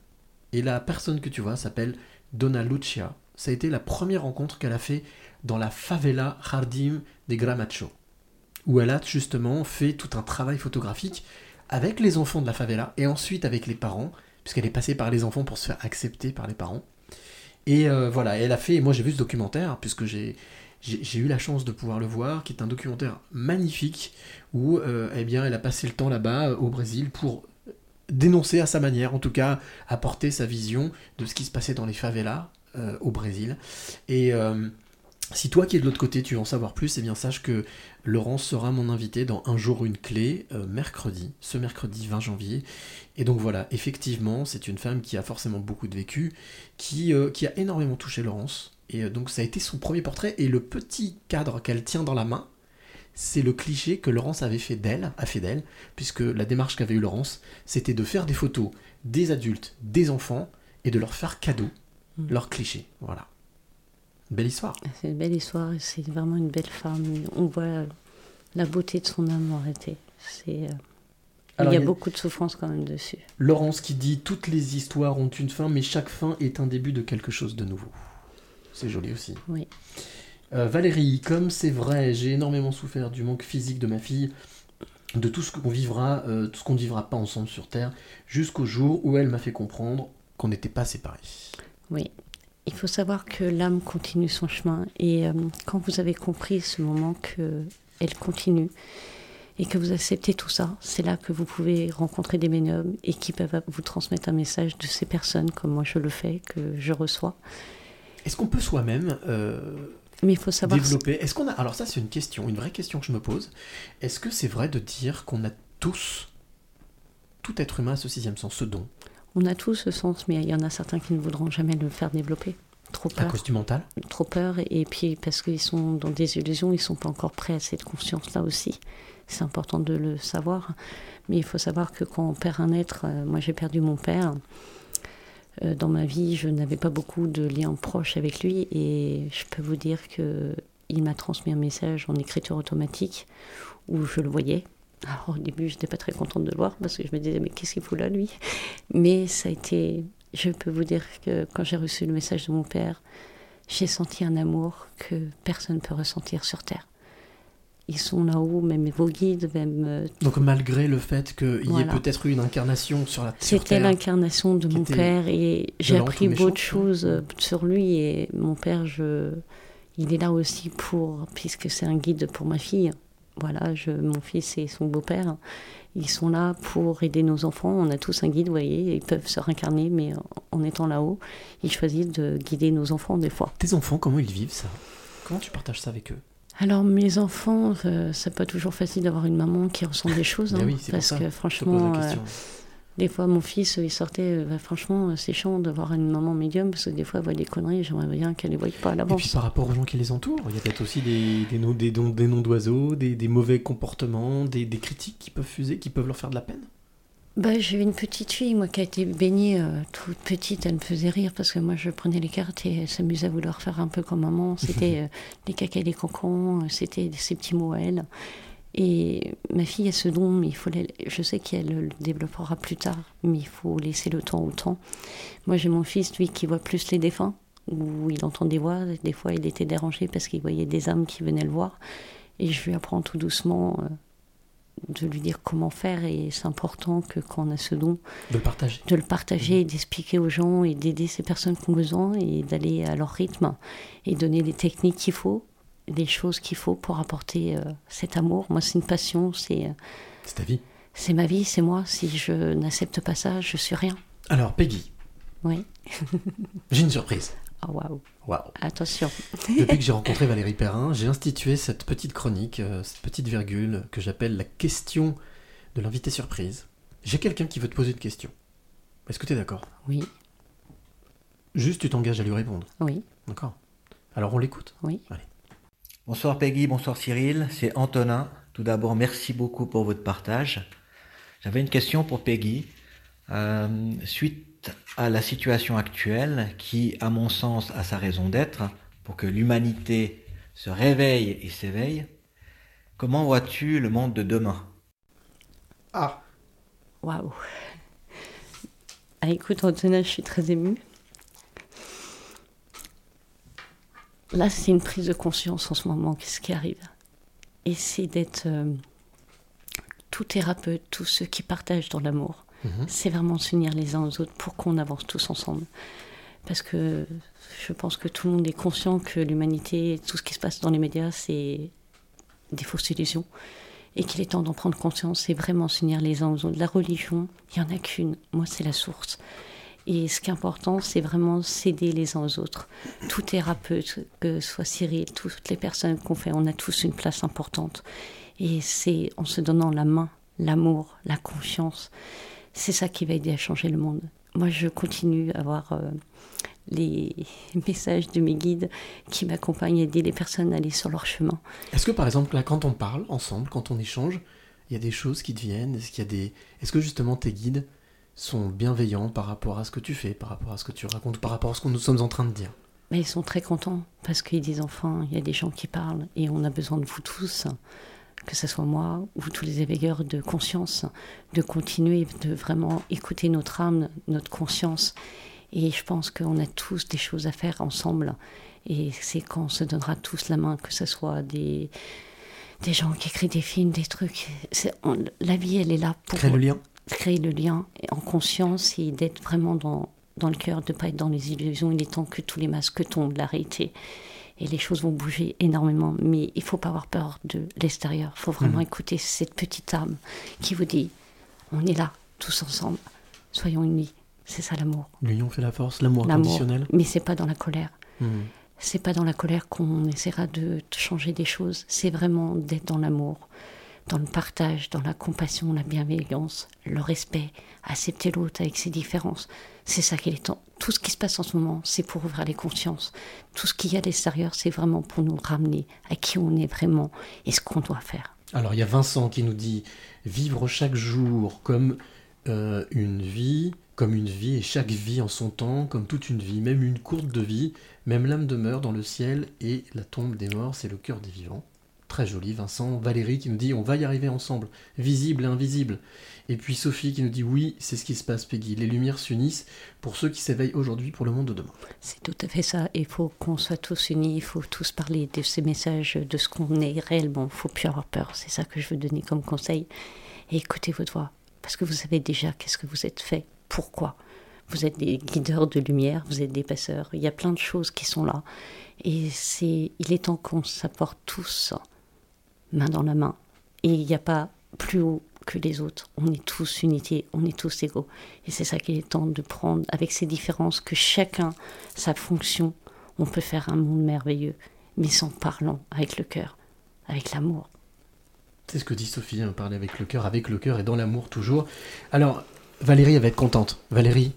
et la personne que tu vois s'appelle Donna Lucia. Ça a été la première rencontre qu'elle a fait dans la favela Jardim de Gramacho, où elle a justement fait tout un travail photographique avec les enfants de la favela et ensuite avec les parents, puisqu'elle est passée par les enfants pour se faire accepter par les parents. Et euh, voilà, elle a fait, moi j'ai vu ce documentaire, puisque j'ai eu la chance de pouvoir le voir, qui est un documentaire magnifique, où euh, eh bien, elle a passé le temps là-bas, euh, au Brésil, pour dénoncer à sa manière, en tout cas, apporter sa vision de ce qui se passait dans les favelas au Brésil. Et si toi qui es de l'autre côté, tu veux en savoir plus, eh bien sache que Laurence sera mon invité dans Un jour une clé, euh, mercredi, ce mercredi 20 janvier. Et donc voilà, effectivement, c'est une femme qui a forcément beaucoup de vécu, qui, euh, qui a énormément touché Laurence. Et euh, donc ça a été son premier portrait, et le petit cadre qu'elle tient dans la main, c'est le cliché que Laurence avait fait d'elle, a fait d'elle, puisque la démarche qu'avait eu Laurence, c'était de faire des photos des adultes, des enfants, et de leur faire cadeau Mm. leur cliché. Voilà. Belle histoire. C'est une belle histoire, c'est vraiment une belle femme. On voit la beauté de son âme réalité. C'est, euh, Alors, il y a il y a- beaucoup de souffrance quand même dessus. Laurence qui dit Toutes les histoires ont une fin, mais chaque fin est un début de quelque chose de nouveau. C'est joli aussi. Oui. Euh, Valérie, comme c'est vrai, j'ai énormément souffert du manque physique de ma fille, de tout ce qu'on vivra, euh, tout ce qu'on ne vivra pas ensemble sur Terre, jusqu'au jour où elle m'a fait comprendre qu'on n'était pas séparés. Oui. Il faut savoir que l'âme continue son chemin et euh, quand vous avez compris ce moment que elle continue et que vous acceptez tout ça, c'est là que vous pouvez rencontrer des médiums et qui peuvent vous transmettre un message de ces personnes comme moi je le fais, que je reçois. Est-ce qu'on peut soi-même euh, Mais il faut savoir développer? Est-ce qu'on a Alors ça c'est une question, une vraie question que je me pose. Est-ce que c'est vrai de dire qu'on a tous, tout être humain à ce sixième sens, ce don, On a tous ce sens, mais il y en a certains qui ne voudront jamais le faire développer. Trop à peur. cause du mental Trop peur, et puis parce qu'ils sont dans des illusions, ils sont pas encore prêts à cette conscience-là aussi. C'est important de le savoir. Mais il faut savoir que quand on perd un être, euh, moi j'ai perdu mon père. Euh, dans ma vie, je n'avais pas beaucoup de liens proches avec lui, et je peux vous dire que il m'a transmis un message en écriture automatique où je le voyais. Alors au début, je n'étais pas très contente de le voir parce que je me disais mais qu'est-ce qu'il fout là lui? Mais ça a été, je peux vous dire que quand j'ai reçu le message de mon père, j'ai senti un amour que personne ne peut ressentir sur Terre. Ils sont là-haut, même vos guides, même. euh, Donc malgré le fait qu'il y ait peut-être eu une incarnation sur la sur C'était Terre, l'incarnation de mon père et j'ai appris ou beaucoup de choses euh, sur lui et mon père, je, il est là aussi pour, puisque c'est un guide pour ma fille. Voilà, je, mon fils et son beau-père, ils sont là pour aider nos enfants. On a tous un guide, vous voyez, ils peuvent se réincarner, mais en- étant là-haut, ils choisissent de guider nos enfants des fois. Tes enfants, comment ils vivent ça? Comment tu partages ça avec eux? Alors mes enfants, euh, c'est pas toujours facile d'avoir une maman qui ressent des choses, hein, oui, parce ça que Je te pose franchement, euh. Des fois mon fils il sortait, euh, bah, franchement euh, c'est chiant d'avoir une maman médium parce que des fois elle voit des conneries, j'aimerais bien qu'elle les voie pas à Et puis l'avance. par rapport aux gens qui les entourent, il y a peut-être aussi des, des, noms, des, des noms d'oiseaux, des, des mauvais comportements, des, critiques qui peuvent fuser, qui peuvent leur faire de la peine? Bah, j'ai eu une petite fille moi qui a été baignée euh, toute petite, elle me faisait rire parce que moi je prenais les cartes et elle s'amusait à vouloir faire un peu comme maman. C'était euh, les caca et les concons, c'était ses petits mots à elle. Et ma fille a ce don, mais il faut la- je sais qu'elle le développera plus tard, mais il faut laisser le temps au temps. Moi j'ai mon fils, lui, qui voit plus les défunts, où il entend des voix. Des fois il était dérangé parce qu'il voyait des âmes qui venaient le voir. Et je lui apprends tout doucement euh, de lui dire comment faire et c'est important que quand on a ce don, De le partager. de le partager et d'expliquer aux gens et d'aider ces personnes qui ont besoin et d'aller à leur rythme et donner les techniques qu'il faut, les choses qu'il faut pour apporter euh, cet amour. Moi, c'est une passion, c'est euh, C'est ta vie. c'est ma vie, c'est moi. Si je n'accepte pas ça, je suis rien. Alors, Peggy, Oui. j'ai une surprise. Oh, waouh. Waouh. Attention. Depuis que j'ai rencontré Valérie Perrin, j'ai institué cette petite chronique, euh, cette petite virgule que j'appelle la question de l'invité surprise. J'ai quelqu'un qui veut te poser une question. Est-ce que tu es d'accord? Oui, Juste, tu t'engages à lui répondre. oui, D'accord? Alors, on l'écoute oui. Bonsoir Peggy, bonsoir Cyril, c'est Antonin. Tout d'abord, merci beaucoup pour votre partage. J'avais une question pour Peggy. Euh, suite à la situation actuelle, qui, à mon sens, a sa raison d'être, pour que l'humanité se réveille et s'éveille, comment vois-tu le monde de demain? Ah Waouh. Ah, écoute, Antonin, je suis très émue. Là, c'est une prise de conscience en ce moment, qu'est-ce qui arrive. Et c'est d'être euh, tout thérapeute, tous ceux qui partagent dans l'amour. Mhm. C'est vraiment s'unir les uns aux autres pour qu'on avance tous ensemble. Parce que je pense que tout le monde est conscient que l'humanité, tout ce qui se passe dans les médias, c'est des fausses illusions. Et qu'il est temps d'en prendre conscience et vraiment s'unir les uns aux autres. La religion, il n'y en a qu'une. Moi, c'est la source. Et ce qui est important, c'est vraiment s'aider les uns aux autres. Tout thérapeute, que ce soit Cyril, toutes les personnes qu'on fait, on a tous une place importante. Et c'est en se donnant la main, l'amour, la confiance, c'est ça qui va aider à changer le monde. Moi, je continue à avoir euh, les messages de mes guides qui m'accompagnent à aider les personnes à aller sur leur chemin. Est-ce que par exemple, là, quand on parle ensemble, quand on échange, il y a des choses qui te viennent? Est-ce qu'il y a des... Est-ce que justement tes guides sont bienveillants par rapport à ce que tu fais, par rapport à ce que tu racontes, par rapport à ce que nous sommes en train de dire Mais ils sont très contents parce qu'ils disent enfin, il y a des gens qui parlent et on a besoin de vous tous, que ce soit moi ou tous les éveilleurs de conscience, de continuer de vraiment écouter notre âme, notre conscience. Et je pense qu'on a tous des choses à faire ensemble. Et c'est quand on se donnera tous la main, que ce soit des, des gens qui écrivent des films, des trucs. On- la vie, elle est là pour Crée le lien créer le lien en conscience et d'être vraiment dans, dans le cœur, de ne pas être dans les illusions. Il est temps que tous les masques tombent, la réalité. Et les choses vont bouger énormément. Mais il faut pas avoir peur de l'extérieur. Il faut vraiment Mhm. écouter cette petite âme qui vous dit on est là, tous ensemble. Soyons unis. C'est ça l'amour. L'union fait la force, l'amour inconditionnel Mais c'est pas dans la colère. Mhm. C'est pas dans la colère qu'on essaiera de changer des choses. C'est vraiment d'être dans l'amour, dans le partage, dans la compassion, la bienveillance, le respect, accepter l'autre avec ses différences. C'est ça qu'il est temps. Tout ce qui se passe en ce moment, c'est pour ouvrir les consciences. Tout ce qu'il y a à l'extérieur, c'est vraiment pour nous ramener à qui on est vraiment et ce qu'on doit faire. Alors il y a Vincent qui nous dit vivre chaque jour comme euh, une vie, comme une vie et chaque vie en son temps, comme toute une vie, même une courte de vie, même l'âme demeure dans le ciel et la tombe des morts, c'est le cœur des vivants. Très joli, Vincent. Valérie qui nous dit on va y arriver ensemble, visible et invisible. Et puis Sophie qui nous dit oui, c'est ce qui se passe, Peggy. Les lumières s'unissent pour ceux qui s'éveillent aujourd'hui pour le monde de demain. C'est tout à fait ça. Il faut qu'on soit tous unis, il faut tous parler de ces messages, de ce qu'on est réellement. Il faut plus avoir peur. C'est ça que je veux donner comme conseil. Écoutez votre voix. Parce que vous savez déjà qu'est-ce que vous êtes fait. Pourquoi Vous êtes des guideurs de lumière, vous êtes des passeurs. Il y a plein de choses qui sont là. Et c'est, il est temps qu'on s'apporte tous main dans la main. Et il n'y a pas plus haut que les autres. On est tous unité, on est tous égaux. Et c'est ça qu'il est temps de prendre avec ces différences que chacun, sa fonction, on peut faire un monde merveilleux, mais sans parlant avec le cœur, avec l'amour. C'est ce que dit Sophie, hein, parler avec le cœur, avec le cœur et dans l'amour toujours. Alors, Valérie, va être contente. Valérie,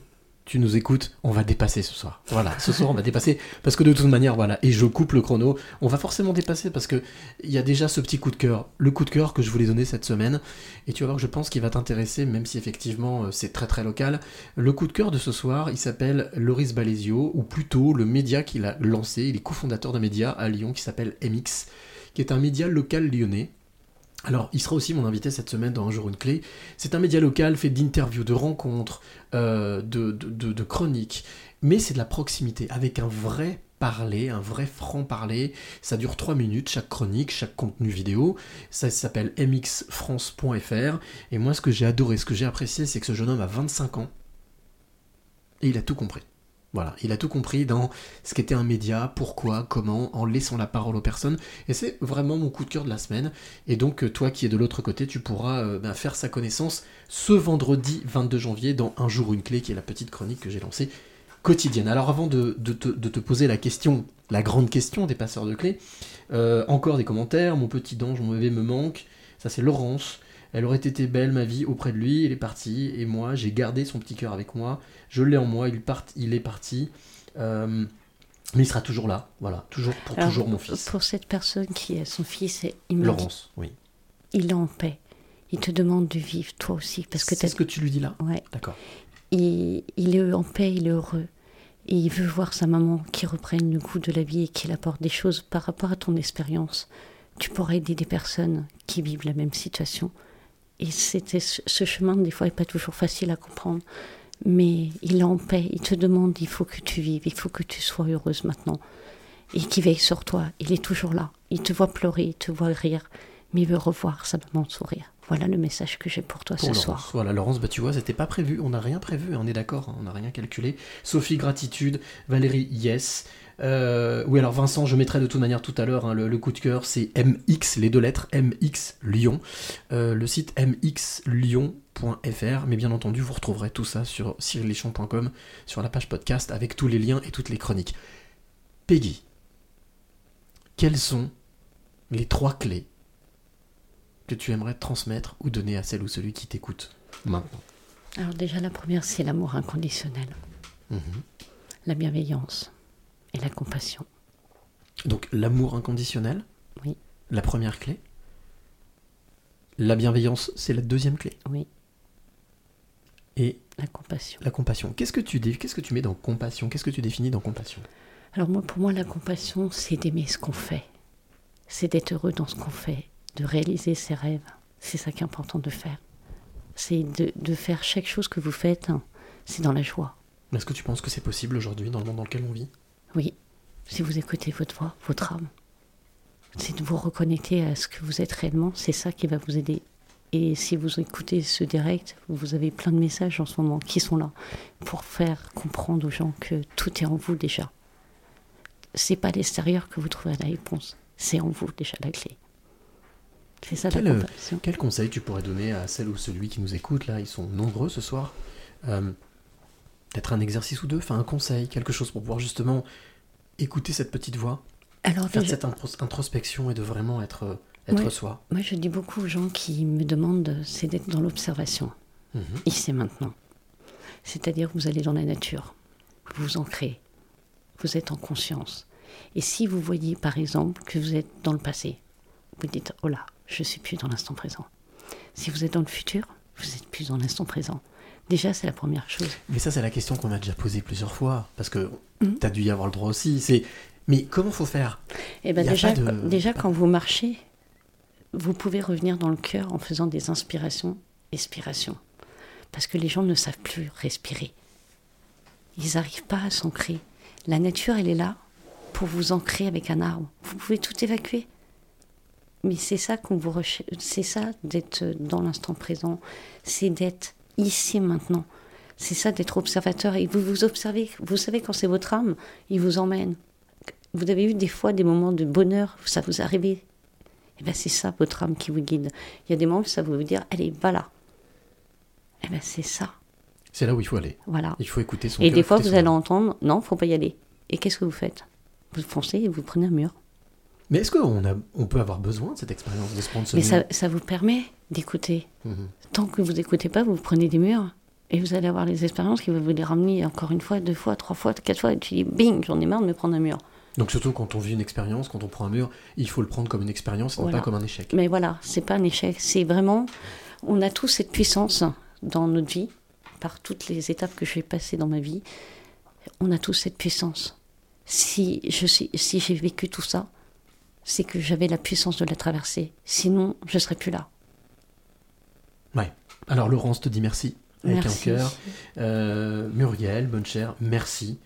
tu nous écoutes, on va dépasser ce soir. Voilà, ce soir on va dépasser parce que de toute manière, voilà, et je coupe le chrono, on va forcément dépasser parce que il y a déjà ce petit coup de cœur, le coup de cœur que je voulais donner cette semaine, et tu vas voir que je pense qu'il va t'intéresser, même si effectivement euh, c'est très très local. Le coup de cœur de ce soir, il s'appelle Loris Balesio, ou plutôt le média qu'il a lancé, il est cofondateur d'un média à Lyon qui s'appelle MX, qui est un média local lyonnais. Alors, il sera aussi mon invité cette semaine dans Un jour une clé. C'est un média local fait d'interviews, de rencontres, euh, de, de, chroniques, mais c'est de la proximité, avec un vrai parler, un vrai franc-parler. Ça dure 3 minutes, chaque chronique, chaque contenu vidéo. Ça s'appelle mxfrance.fr. Et moi, ce que j'ai adoré, ce que j'ai apprécié, c'est que ce jeune homme a 25 ans. Et il a tout compris. Voilà, il a tout compris dans ce qu'était un média, pourquoi, comment, en laissant la parole aux personnes. Et c'est vraiment mon coup de cœur de la semaine. Et donc, euh, toi qui es de l'autre côté, tu pourras euh, ben, faire sa connaissance ce vendredi 22 janvier dans Un jour une clé, qui est la petite chronique que j'ai lancée quotidienne. Alors, avant de, te, poser la question, la grande question des passeurs de clés, euh, encore des commentaires. Mon petit ange mauvais me manque. Ça, c'est Laurence. Elle aurait été belle, ma vie, auprès de lui. Il est parti. Et moi, j'ai gardé son petit cœur avec moi. Je l'ai en moi. Il, part, il est parti. Euh, mais il sera toujours là. Voilà. Toujours, pour Alors, toujours mon fils. Pour cette personne qui est son fils, il me dit, Laurence, oui. il est en paix. Il te demande de vivre toi aussi. Parce que C'est ce que tu lui dis là Ouais. D'accord. il, il est en paix, il est heureux. Et il veut voir sa maman qui reprenne le goût de la vie et qu'il apporte des choses par rapport à ton expérience. Tu pourrais aider des personnes qui vivent la même situation. Et c'était ce chemin, des fois, n'est pas toujours facile à comprendre. Mais il est en paix, il te demande, il faut que tu vives, il faut que tu sois heureuse maintenant. Et qu'il veille sur toi, il est toujours là. Il te voit pleurer, il te voit rire, mais il veut revoir sa maman sourire. Voilà le message que j'ai pour toi Pour ce Laurence. soir. Voilà, Laurence, bah tu vois, c'était pas prévu. On n'a rien prévu, on est d'accord, hein, on n'a rien calculé. Sophie, gratitude. Valérie, yes. Euh, oui, alors Vincent, je mettrai de toute manière tout à l'heure hein, le, le coup de cœur, c'est MX, les deux lettres, MX Lyon. Euh, le site mxlyon.fr. Mais bien entendu, vous retrouverez tout ça sur cyrillichon.com, sur la page podcast, avec tous les liens et toutes les chroniques. Peggy, quelles sont les trois clés que tu aimerais transmettre ou donner à celle ou celui qui t'écoute maintenant? Alors déjà, la première, c'est l'amour inconditionnel, Mhm. la bienveillance et la compassion. Donc l'amour inconditionnel, Oui. la première clé. La bienveillance, c'est la deuxième clé. Oui. Et La compassion. la compassion. Qu'est-ce que tu qu'est-ce que tu mets dans compassion? Qu'est-ce que tu définis dans compassion? Alors moi, pour moi, la compassion, c'est d'aimer ce qu'on fait. C'est d'être heureux dans ce qu'on fait, de réaliser ses rêves. C'est ça qui est important de faire. C'est de, de faire chaque chose que vous faites, hein, c'est dans la joie. Est-ce que tu penses que c'est possible aujourd'hui dans le monde dans lequel on vit? Oui, si vous écoutez votre voix, votre âme, c'est de vous reconnecter à ce que vous êtes réellement, c'est ça qui va vous aider. Et si vous écoutez ce direct, vous avez plein de messages en ce moment qui sont là pour faire comprendre aux gens que tout est en vous déjà. C'est pas à l'extérieur que vous trouverez la réponse, c'est en vous déjà la clé. C'est ça quel, la euh, quel conseil tu pourrais donner à celle ou celui qui nous écoute Là, ils sont nombreux ce soir. Euh, Peut-être un exercice ou deux, enfin un conseil, quelque chose pour pouvoir justement écouter cette petite voix, Alors faire déjà- cette intros- introspection et de vraiment être, euh, être Ouais. soi. Moi, je dis beaucoup aux gens qui me demandent, c'est d'être dans l'observation, Mhm. ici et maintenant. C'est-à-dire que vous allez dans la nature, vous vous ancrez, vous êtes en conscience. Et si vous voyez, par exemple, que vous êtes dans le passé, vous dites, oh là, je suis plus dans l'instant présent. Si vous êtes dans le futur, vous êtes plus dans l'instant présent. Déjà, c'est la première chose. Mais ça, c'est la question qu'on a déjà posée plusieurs fois, parce que Mhm. tu as dû y avoir le droit aussi. C'est mais comment faut faire? Eh ben déjà, pas de- déjà, quand vous marchez, vous pouvez revenir dans le cœur en faisant des inspirations, expirations. Parce que les gens ne savent plus respirer. Ils n'arrivent pas à s'ancrer. La nature, elle est là pour vous ancrer avec un arbre. Vous pouvez tout évacuer. Mais c'est ça qu'on vous c'est ça d'être dans l'instant présent, c'est d'être ici maintenant. C'est ça d'être observateur et vous vous observez. Vous savez quand c'est votre âme, il vous emmène. Vous avez eu des fois des moments de bonheur, ça vous arrivé. Et ben c'est ça votre âme qui vous guide. Il y a des moments où ça va vous dire allez va là. Et ben c'est ça. C'est là où il faut aller. Voilà. Il faut écouter son Et cœur, des fois vous allez âme. entendre non faut pas y aller. Et qu'est-ce que vous faites? Vous foncez et vous prenez un mur. Mais est-ce qu'on on peut avoir besoin de cette expérience, de se prendre ce Mais ça, ça vous permet d'écouter. Mhm. Tant que vous n'écoutez pas, vous prenez des murs et vous allez avoir les expériences qui vont vous les ramener encore une fois, deux fois, trois fois, quatre fois. Et tu dis, bing, j'en ai marre de me prendre un mur. Donc surtout quand on vit une expérience, quand on prend un mur, il faut le prendre comme une expérience et non pas comme un échec. Mais voilà, c'est pas un échec. C'est vraiment, on a tous cette puissance dans notre vie, par toutes les étapes que je vais passer dans ma vie. On a tous cette puissance. Si je si j'ai vécu tout ça, c'est que j'avais la puissance de la traverser. Sinon, je serais plus là. Ouais. Alors Laurence te dit merci avec Merci. un cœur. Euh, Muriel, bonne chère, merci.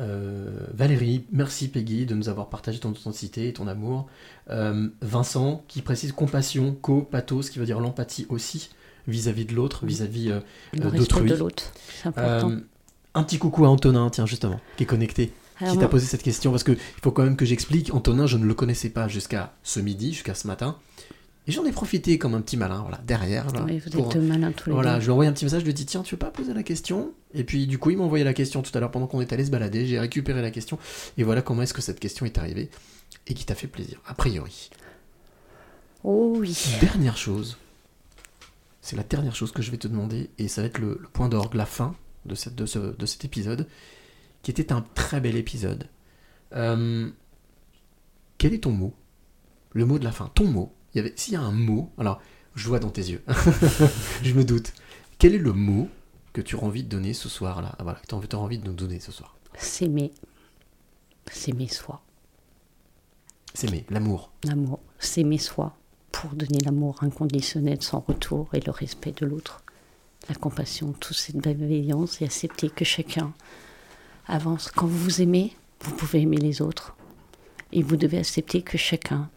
Euh, Valérie, merci Peggy de nous avoir partagé ton authenticité et ton amour. Euh, Vincent qui précise compassion, co, pathos, qui veut dire l'empathie aussi vis-à-vis de l'autre, vis-à-vis euh, d'autrui. de l'autre, c'est important. Un petit coucou à Antonin, tiens justement, qui est connecté, Alors qui t'a posé cette question parce que il faut quand même que j'explique. Antonin, je ne le connaissais pas jusqu'à ce midi, jusqu'à ce matin. Et j'en ai profité comme un petit malin, voilà, derrière. là, Oui, vous pour- êtes malins tous les Voilà, deux. je lui ai envoyé un petit message, je lui ai dit tiens, tu veux pas poser la question? Et puis du coup, il m'a envoyé la question tout à l'heure pendant qu'on est allé se balader. J'ai récupéré la question et voilà comment est-ce que cette question est arrivée et qui t'a fait plaisir, a priori. Oh oui. Dernière chose, c'est la dernière chose que je vais te demander et ça va être le, le point d'orgue, la fin de, cette, de, ce- de cet épisode, qui était un très bel épisode. Euh, quel est ton mot? Le mot de la fin, ton mot. Il y avait, s'il y a un mot, alors je vois dans tes yeux, je me doute. Quel est le mot que tu as envie de donner ce soir-là? Ah, Voilà, que tu as envie de nous donner ce soir. S'aimer. S'aimer soi. S'aimer, l'amour. L'amour. S'aimer soi pour donner l'amour inconditionnel sans retour et le respect de l'autre. La compassion, toute cette bienveillance et accepter que chacun avance. Quand vous vous aimez, vous pouvez aimer les autres. Et vous devez accepter que chacun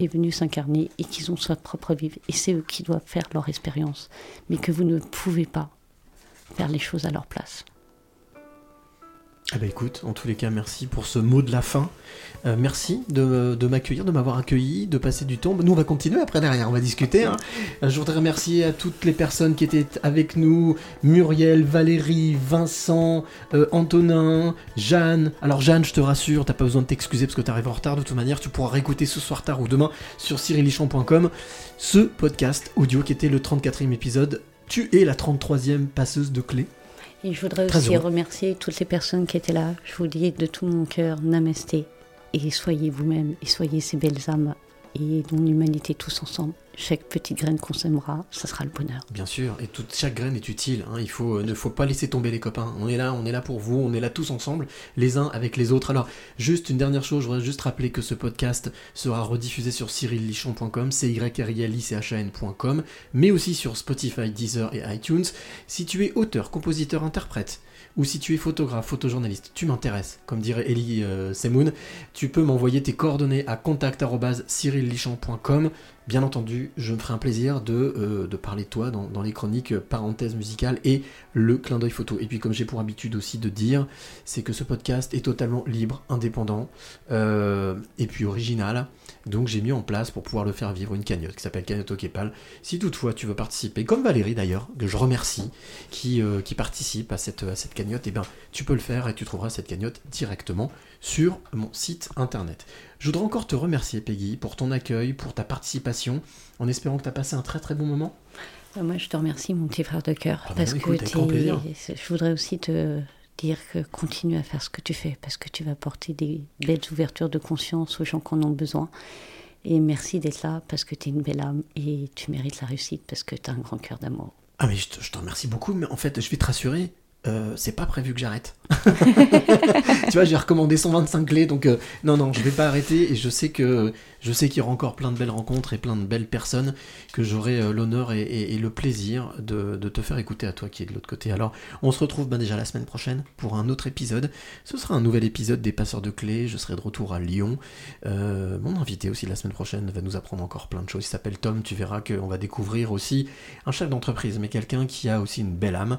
est venu s'incarner et qu'ils ont sa propre vie. Et c'est eux qui doivent faire leur expérience. Mais que vous ne pouvez pas faire les choses à leur place. Ah bah écoute, en tous les cas, merci pour ce mot de la fin. Euh, merci de, m'accueillir, de m'avoir accueilli, de passer du temps. Nous, on va continuer après derrière, on va discuter. hein. Euh, Je voudrais remercier à toutes les personnes qui étaient avec nous Muriel, Valérie, Vincent, euh, Antonin, Jeanne. Alors, Jeanne, je te rassure, t'as pas besoin de t'excuser parce que t'arrives en retard. De toute manière, tu pourras réécouter ce soir tard ou demain sur cyrilichamp.com ce podcast audio qui était le 34e épisode. Tu es la 33e passeuse de clés. Et je voudrais Très aussi heureux. remercier remercier toutes les personnes qui étaient là. Je vous dis de tout mon cœur, namasté. Et soyez vous-même, et soyez ces belles âmes, et dans l'humanité tous ensemble. Chaque petite graine qu'on sèmera, ça sera le bonheur. Bien sûr, et toute chaque graine est utile. hein. Il faut, ne faut pas laisser tomber les copains. On est là, on est là pour vous, on est là tous ensemble, les uns avec les autres. Alors, juste une dernière chose, je voudrais juste rappeler que ce podcast sera rediffusé sur cyrillichon.com, c y r i l i c h a n.com, mais aussi sur Spotify, Deezer et iTunes. Si tu es auteur, compositeur, interprète, ou si tu es photographe, photojournaliste, tu m'intéresses, comme dirait Ellie euh, Semoun, tu peux m'envoyer tes coordonnées à contact.cyrillichamp.com. Bien entendu, je me ferai un plaisir de, euh, parler de toi dans, les chroniques euh, parenthèses musicales et le clin d'œil photo. Et puis comme j'ai pour habitude aussi de dire, c'est que ce podcast est totalement libre, indépendant et puis original. Donc j'ai mis en place pour pouvoir le faire vivre une cagnotte qui s'appelle Cagnotte au Képal. Si toutefois tu veux participer, comme Valérie d'ailleurs, que je remercie, qui, euh, qui participe à cette, à cette cagnotte, et ben tu peux le faire et tu trouveras cette cagnotte directement sur mon site internet. Je voudrais encore te remercier Peggy pour ton accueil, pour ta participation, en espérant que tu as passé un très très bon moment. Euh, Moi, je te remercie, mon petit frère de cœur, Ah bah parce que écoute, je voudrais aussi te dire que continue à faire ce que tu fais, parce que tu vas apporter des belles ouvertures de conscience aux gens qui en ont besoin. Et merci d'être là, parce que tu es une belle âme et tu mérites la réussite, parce que tu as un grand cœur d'amour. Ah mais je te remercie beaucoup, mais en fait je vais te rassurer, euh, c'est pas prévu que j'arrête. tu vois, j'ai recommandé 125 clés, donc euh, non, non, je vais pas arrêter, et je sais que je sais qu'il y aura encore plein de belles rencontres et plein de belles personnes que j'aurai euh, l'honneur et, le plaisir de, te faire écouter à toi qui est de l'autre côté. Alors, on se retrouve ben, déjà la semaine prochaine pour un autre épisode. Ce sera un nouvel épisode des Passeurs de clés, je serai de retour à Lyon. Mon invité aussi la semaine prochaine va nous apprendre encore plein de choses. Il s'appelle Tom, tu verras qu'on va découvrir aussi un chef d'entreprise, mais quelqu'un qui a aussi une belle âme.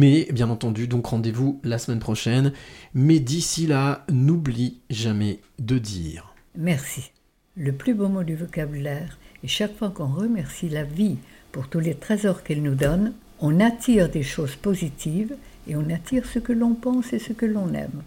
Mais bien entendu, donc rendez-vous la semaine prochaine. Mais d'ici là, n'oublie jamais de dire. Merci. Le plus beau mot du vocabulaire. Et chaque fois qu'on remercie la vie pour tous les trésors qu'elle nous donne, on attire des choses positives et on attire ce que l'on pense et ce que l'on aime.